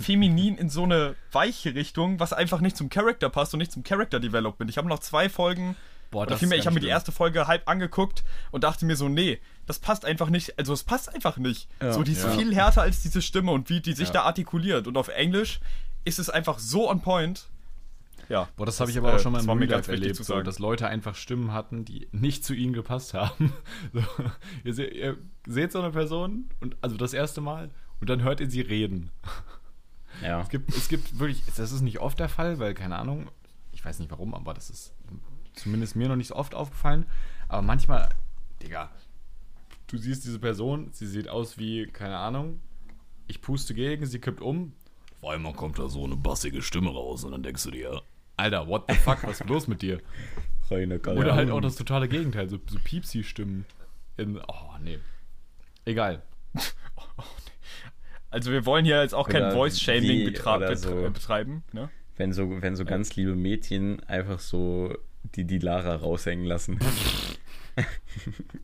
feminin in so eine weiche Richtung, was einfach nicht zum Charakter passt und nicht zum Character Development. Ich habe noch zwei Folgen, Boah, oder vielmehr, ich habe mir die erste Folge halb angeguckt und dachte mir so, nee, das passt einfach nicht, also es passt einfach nicht. Ja, so, die ist ja. viel härter als diese Stimme und wie die sich ja. da artikuliert. Und auf Englisch ist es einfach so on point. Ja. Boah, das, habe ich aber auch schon mal im Real Life erlebt, so, dass Leute einfach Stimmen hatten, die nicht zu ihnen gepasst haben. [LAUGHS] So, ihr, se ihr, seht so eine Person und also das erste Mal und dann hört ihr sie reden. Ja. Es gibt, es gibt wirklich, das ist nicht oft der Fall, weil, keine Ahnung, Ich weiß nicht warum, aber das ist zumindest mir noch nicht so oft aufgefallen. Aber manchmal, Digga, du siehst diese Person, sie sieht aus wie, keine Ahnung, ich puste gegen, sie kippt um. Auf einmal kommt da so eine bassige Stimme raus und dann denkst du dir, Alter, what the fuck, was ist los mit dir? [LAUGHS] Oder halt auch das totale Gegenteil, so, so Piepsi-Stimmen. In, oh, nee. Egal. [LAUGHS] Also wir wollen hier jetzt auch kein Voice-Shaming betra so, betreiben, ne? Wenn so, wenn so ganz liebe Mädchen einfach so die, die Lara raushängen lassen. [LAUGHS]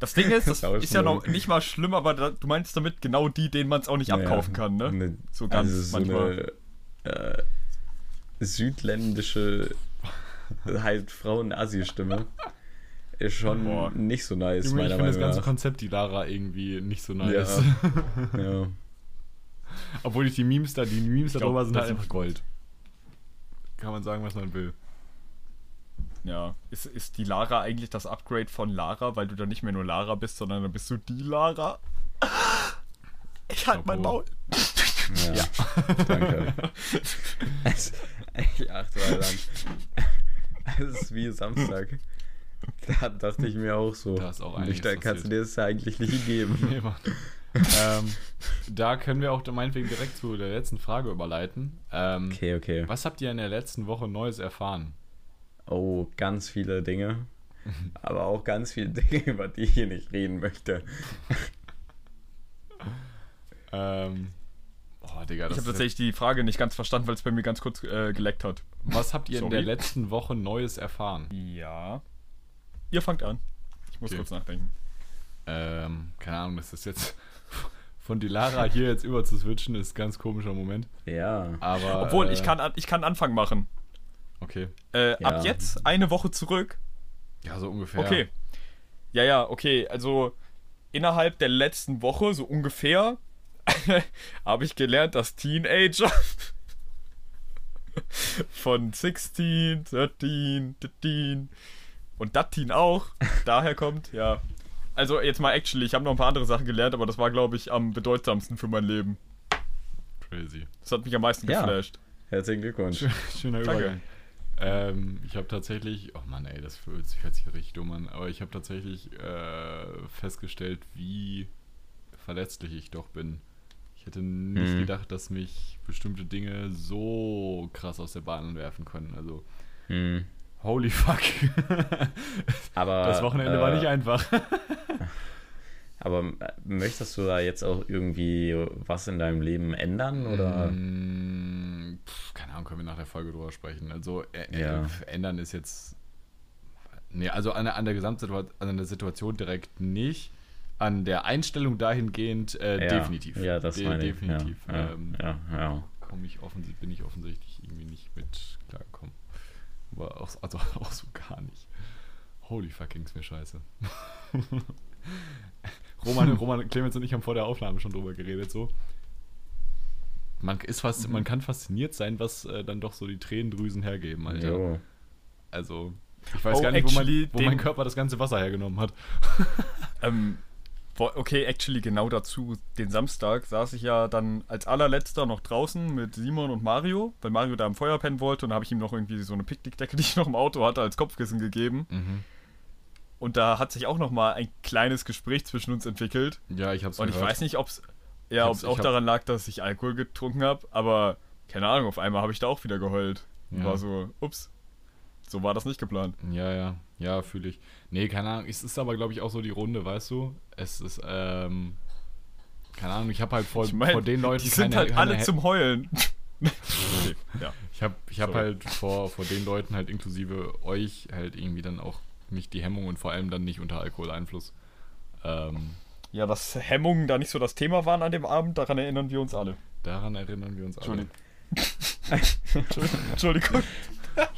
Das Ding ist, [LAUGHS] das ist ja noch nicht mal schlimm, aber da, du meinst damit genau die, denen man es auch nicht naja, abkaufen kann, ne? Eine, so ganz also so manchmal. Eine, äh, südländische [LAUGHS] halt Frauen-Assi-Stimme ist schon Boah. nicht so nice, ich meiner Meinung nach. Ich finde das ganze Konzept, die Lara, irgendwie nicht so nice. Ja. ja. Obwohl ich die Memes da, die Memes darüber sind halt einfach Gold. Kann man sagen, was man will. Ja. Ist, ist die Lara eigentlich das Upgrade von Lara, weil du dann nicht mehr nur Lara bist, sondern dann bist du die Lara? Ich halt mein Maul. Ja, ja. danke. [LAUGHS] ich achte mal an. Es ist wie Samstag. Da dachte ich mir auch so. Da ist auch einiges Da kannst du dir das ja eigentlich nicht geben. [LAUGHS] Nee, ähm, da können wir auch meinetwegen direkt zu der letzten Frage überleiten. Ähm, okay, okay. Was habt ihr in der letzten Woche Neues erfahren? Oh, ganz viele Dinge. aber auch ganz viele [LAUGHS] Dinge, über die ich hier nicht reden möchte. [LAUGHS] ähm, oh, Digga, ich habe tatsächlich die Frage nicht ganz verstanden, weil es bei mir ganz kurz äh, geleckt hat. Was habt ihr Sorry. in der letzten Woche Neues erfahren? Ja. Ihr fangt an. Ich muss okay. kurz nachdenken. Ähm, keine Ahnung, das ist jetzt [LAUGHS] von Dilara hier jetzt über zu switchen, ist ein ganz komischer Moment. Ja. Aber. Obwohl, äh, ich, kann, ich kann Anfang machen. Okay. Äh, ja. Ab jetzt eine Woche zurück. Ja, so ungefähr. Okay. Ja, ja, okay. Also innerhalb der letzten Woche, so ungefähr, [LAUGHS] habe ich gelernt, dass Teenager [LAUGHS] von 16, 13, 13 und Datin auch [LAUGHS] daher kommt, ja. Also jetzt mal actually, ich habe noch ein paar andere Sachen gelernt, aber das war, glaube ich, am bedeutsamsten für mein Leben. Crazy. Das hat mich am meisten ja. geflasht. Herzlichen Glückwunsch. Schöner Übergang. Ähm, ich habe tatsächlich, oh Mann, ey, das hört sich, hört sich richtig dumm an, aber ich habe tatsächlich äh, festgestellt, wie verletzlich ich doch bin. Ich hätte nicht mhm. gedacht, dass mich bestimmte Dinge so krass aus der Bahn werfen können. Also, mhm. holy fuck. [LAUGHS] aber, das Wochenende äh, war nicht einfach. [LAUGHS] aber äh, möchtest du da jetzt auch irgendwie was in deinem Leben ändern? Oder? Pf, keine Ahnung, können wir nach der Folge drüber sprechen. Also äh, ja. ändern ist jetzt. Nee, also an, an der Gesamtsituation, an der Situation direkt nicht. An der Einstellung dahingehend äh, ja. definitiv. Ja, das De meine ich. Definitiv. Ja, ähm, ja, ja. Komm ich bin ich offensichtlich irgendwie nicht mit klargekommen. Aber auch, also [LAUGHS] auch so gar nicht. Holy fuck, ging's mir scheiße. [LAUGHS] Roman, Roman, Clemens und ich haben vor der Aufnahme schon drüber geredet, so man, ist fast, mhm. man kann fasziniert sein, was äh, dann doch so die Tränendrüsen hergeben, Alter. Jo. Also, ich weiß oh, gar nicht, wo, man, wo mein Körper das ganze Wasser hergenommen hat. [LAUGHS] ähm, okay, actually genau dazu. Den Samstag saß ich ja dann als allerletzter noch draußen mit Simon und Mario, weil Mario da im Feuer pennen wollte und habe ich ihm noch irgendwie so eine Picknickdecke, [LAUGHS] die ich noch im Auto hatte, als Kopfkissen gegeben. Mhm. Und da hat sich auch noch mal ein kleines Gespräch zwischen uns entwickelt. Ja, ich hab's Und gehört. ich weiß nicht, ob es ja, ob es auch daran lag, dass ich Alkohol getrunken habe, aber keine Ahnung, auf einmal habe ich da auch wieder geheult. Ja. War so, ups, so war das nicht geplant. Ja, ja, ja, fühle ich. Nee, keine Ahnung, es ist aber, glaube ich, auch so die Runde, weißt du? Es ist, ähm, keine Ahnung, ich habe halt vor, ich mein, vor den Leuten die sind keine, halt keine alle zum Heulen. [LAUGHS] okay, ja. Ich habe ich hab halt vor, vor den Leuten halt inklusive euch halt irgendwie dann auch nicht die Hemmung und vor allem dann nicht unter Alkoholeinfluss. Ähm, ja, dass Hemmungen da nicht so das Thema waren an dem Abend, daran erinnern wir uns alle. Daran erinnern wir uns alle. Entschuldigung.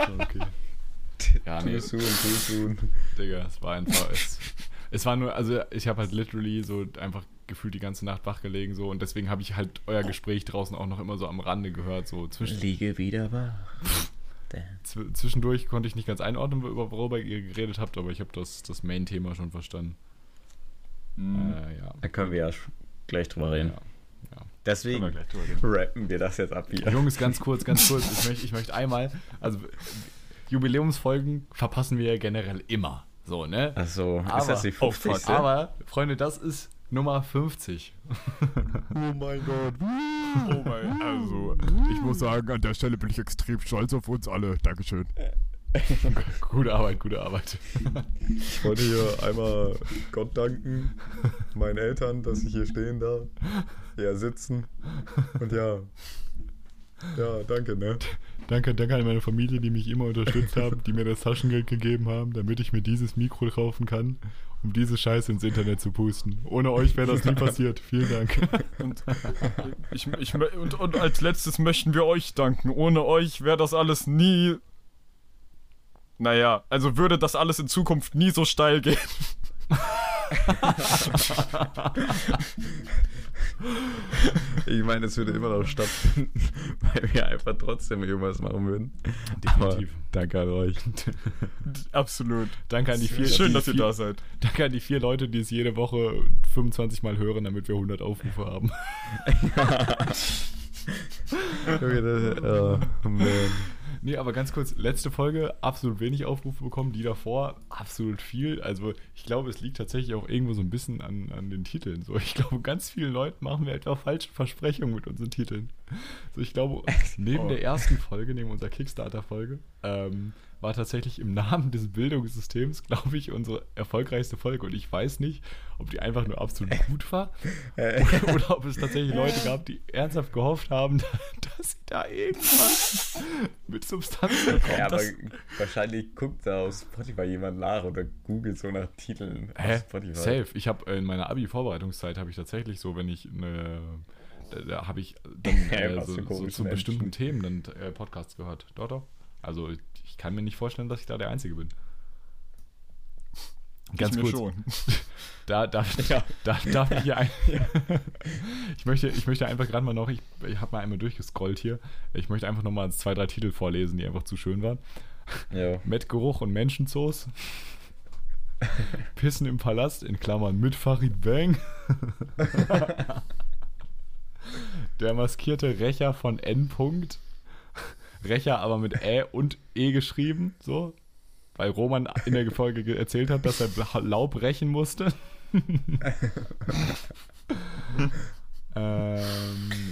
Schon okay. [LAUGHS] Ja, nee. Too soon, too soon. Digga, es war einfach. Es, es war nur, also ich habe halt literally so einfach gefühlt die ganze Nacht wach gelegen so und deswegen habe ich halt euer Gespräch draußen auch noch immer so am Rande gehört. So zwischen, Liege wieder wach. Zwischendurch konnte ich nicht ganz einordnen, worüber ihr geredet habt, aber ich habe das, das Main-Thema schon verstanden. Mhm. Äh, ja. Da können wir ja gleich drüber reden. Ja. Ja. Deswegen wir rappen wir das jetzt ab hier. Jungs, ganz kurz, ganz kurz. Ich möchte, ich möchte einmal, also Jubiläumsfolgen verpassen wir ja generell immer. So, ne? Also, ist das die 50? Aber, Freunde, das ist Nummer 50. [LAUGHS] oh mein Gott. Oh mein, also, ich muss sagen, an der Stelle bin ich extrem stolz auf uns alle. Dankeschön. [LAUGHS] gute Arbeit, gute Arbeit. Ich wollte hier einmal Gott danken, meinen Eltern, dass ich hier stehen darf, hier sitzen. Und ja, ja, danke, ne? Danke, danke an meine Familie, die mich immer unterstützt haben, die mir das Taschengeld gegeben haben, damit ich mir dieses Mikro kaufen kann, um diese Scheiße ins Internet zu pusten. Ohne euch wäre das nie passiert. Vielen Dank. Und, ich, ich, und, und als letztes möchten wir euch danken. Ohne euch wäre das alles nie naja, also würde das alles in Zukunft nie so steil gehen. [LAUGHS] [LAUGHS] ich meine, es würde immer noch stattfinden, [LAUGHS] weil wir einfach trotzdem irgendwas machen würden. Definitiv. Aber danke an euch. [LAUGHS] Absolut. Danke an die vier. Schön, dass ihr da seid. Danke an die vier Leute, die es jede Woche 25 Mal hören, damit wir 100 Aufrufe haben. Okay, das, oh, man. Nee, aber ganz kurz, letzte Folge, absolut wenig Aufrufe bekommen, die davor absolut viel. Also ich glaube, es liegt tatsächlich auch irgendwo so ein bisschen an, an den Titeln. So, ich glaube, ganz vielen Leuten machen wir etwa falsche Versprechungen mit unseren Titeln. So, ich glaube, neben oh. der ersten Folge, neben unserer Kickstarter-Folge, ähm, war tatsächlich im Namen des Bildungssystems, [LAUGHS] glaube ich, unsere erfolgreichste Folge. Und ich weiß nicht, ob die einfach nur absolut gut war [LAUGHS] oder, oder, ob es tatsächlich Leute gab, die ernsthaft gehofft haben, [LAUGHS] dass sie da irgendwas mit Substanz bekommen. Ja, aber wahrscheinlich guckt da auf Spotify jemand nach oder googelt so nach Titeln. Hä? Spotify. Safe. Ich habe in meiner Abi-Vorbereitungszeit habe ich tatsächlich so, wenn ich eine da, da habe ich dann äh, so, so, zu bestimmten Themen dann äh, Podcasts gehört. Doch, doch. Also ich kann mir nicht vorstellen, dass ich da der Einzige bin. Ganz ich kurz. Schon. [LAUGHS] Da darf, [LAUGHS] ja. da, darf ich hier ein. [LAUGHS] ich, möchte, ich möchte einfach gerade mal noch, ich, ich habe mal einmal durchgescrollt hier. Ich möchte einfach noch mal zwei, drei Titel vorlesen, die einfach zu schön waren. Ja. Mettgeruch und Menschenzoos. Pissen im Palast, in Klammern mit Farid Bang. Der maskierte Rächer von N. -Punkt. Rächer aber mit Ä und E geschrieben, so. Weil Roman in der Folge erzählt hat, dass er Laub rächen musste. [LAUGHS] ähm,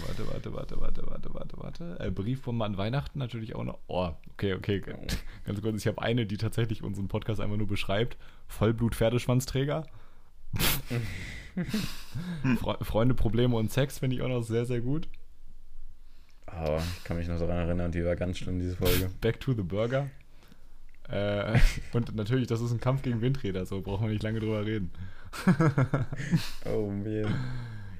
warte, warte, warte, warte, warte, warte, warte. Äh, Briefbombe an Weihnachten natürlich auch noch. Oh, okay, okay. [LAUGHS] Ganz kurz, ich habe eine, die tatsächlich unseren Podcast einfach nur beschreibt. Vollblut-Pferdeschwanzträger. [LAUGHS] Fre Freunde, Probleme und Sex finde ich auch noch sehr, sehr gut. Oh, ich kann mich noch daran erinnern, die war ganz schlimm, diese Folge. [LAUGHS] Back to the Burger. Äh, und natürlich, das ist ein Kampf gegen Windräder, so brauchen wir nicht lange drüber reden. [LAUGHS] [LAUGHS] oh man.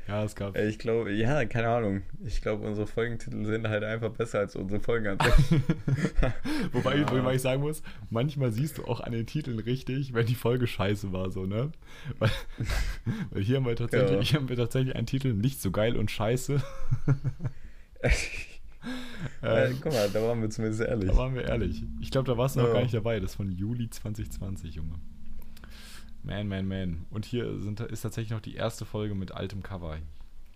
Ja, es gab. Ich glaube, ja, keine Ahnung. Ich glaube, unsere Folgentitel sind halt einfach besser als unsere Folgen an sich. wobei, ja. wobei ich sagen muss, manchmal siehst du auch an den Titeln richtig, wenn die Folge scheiße war, so, ne? Weil, weil hier, haben wir tatsächlich, ja. hier haben wir tatsächlich einen Titel nicht so geil und scheiße. [LAUGHS] äh, guck mal, da waren wir zumindest ehrlich. Da waren wir ehrlich. Ich glaube, da warst du ja. noch gar nicht dabei. Das ist von Juli 2020, Junge. Man, man, man. Und hier sind, ist tatsächlich noch die erste Folge mit altem Cover.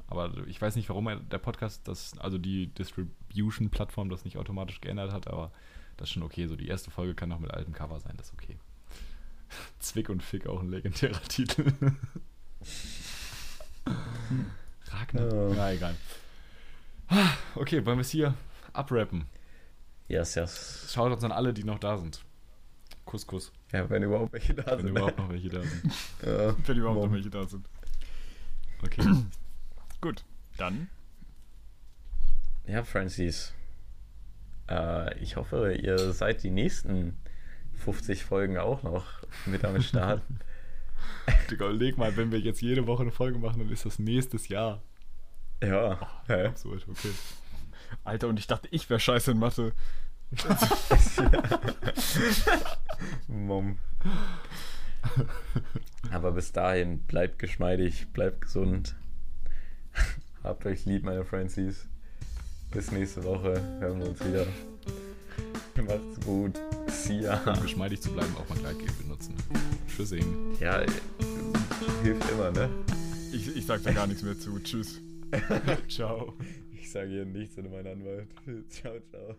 Aber ich weiß nicht, warum der Podcast das, also die Distribution-Plattform das nicht automatisch geändert hat, aber das ist schon okay. So, die erste Folge kann noch mit altem Cover sein, das ist okay. [LAUGHS] Zwick und Fick, auch ein legendärer [LAUGHS] Titel. Ragnar. Ja. ja, egal. Okay, wollen wir es hier abrappen? Yes, yes. Schaut uns an alle, die noch da sind. Kuss, Kuss. Ja, wenn überhaupt welche da wenn sind. Wenn überhaupt noch welche da sind. [LAUGHS] ja, [LAUGHS] wenn überhaupt noch welche da sind. Okay. [CLEARS THROAT] Gut, dann. Ja, Francis. Äh, ich hoffe, ihr seid die nächsten 50 Folgen auch noch mit am Start. [LAUGHS] Digga, leg mal, wenn wir jetzt jede Woche eine Folge machen, dann ist das nächstes Jahr. Ja. Ja. Absurd, okay. Alter, und ich dachte, ich wäre scheiße in Mathe. [LAUGHS] Mom. Aber bis dahin, bleibt geschmeidig, bleibt gesund. [LAUGHS] Habt euch lieb, meine Francies. Bis nächste Woche hören wir uns wieder. Macht's gut. See ya. Um geschmeidig zu bleiben, auch mal Gleitgel benutzen. Tschüssing. Ja, hilft immer, ne? Ich, ich sag da gar nichts mehr zu. Tschüss. [LAUGHS] ciao. Ich sage hier nichts in meinen Anwalt. [LAUGHS] Ciao, ciao.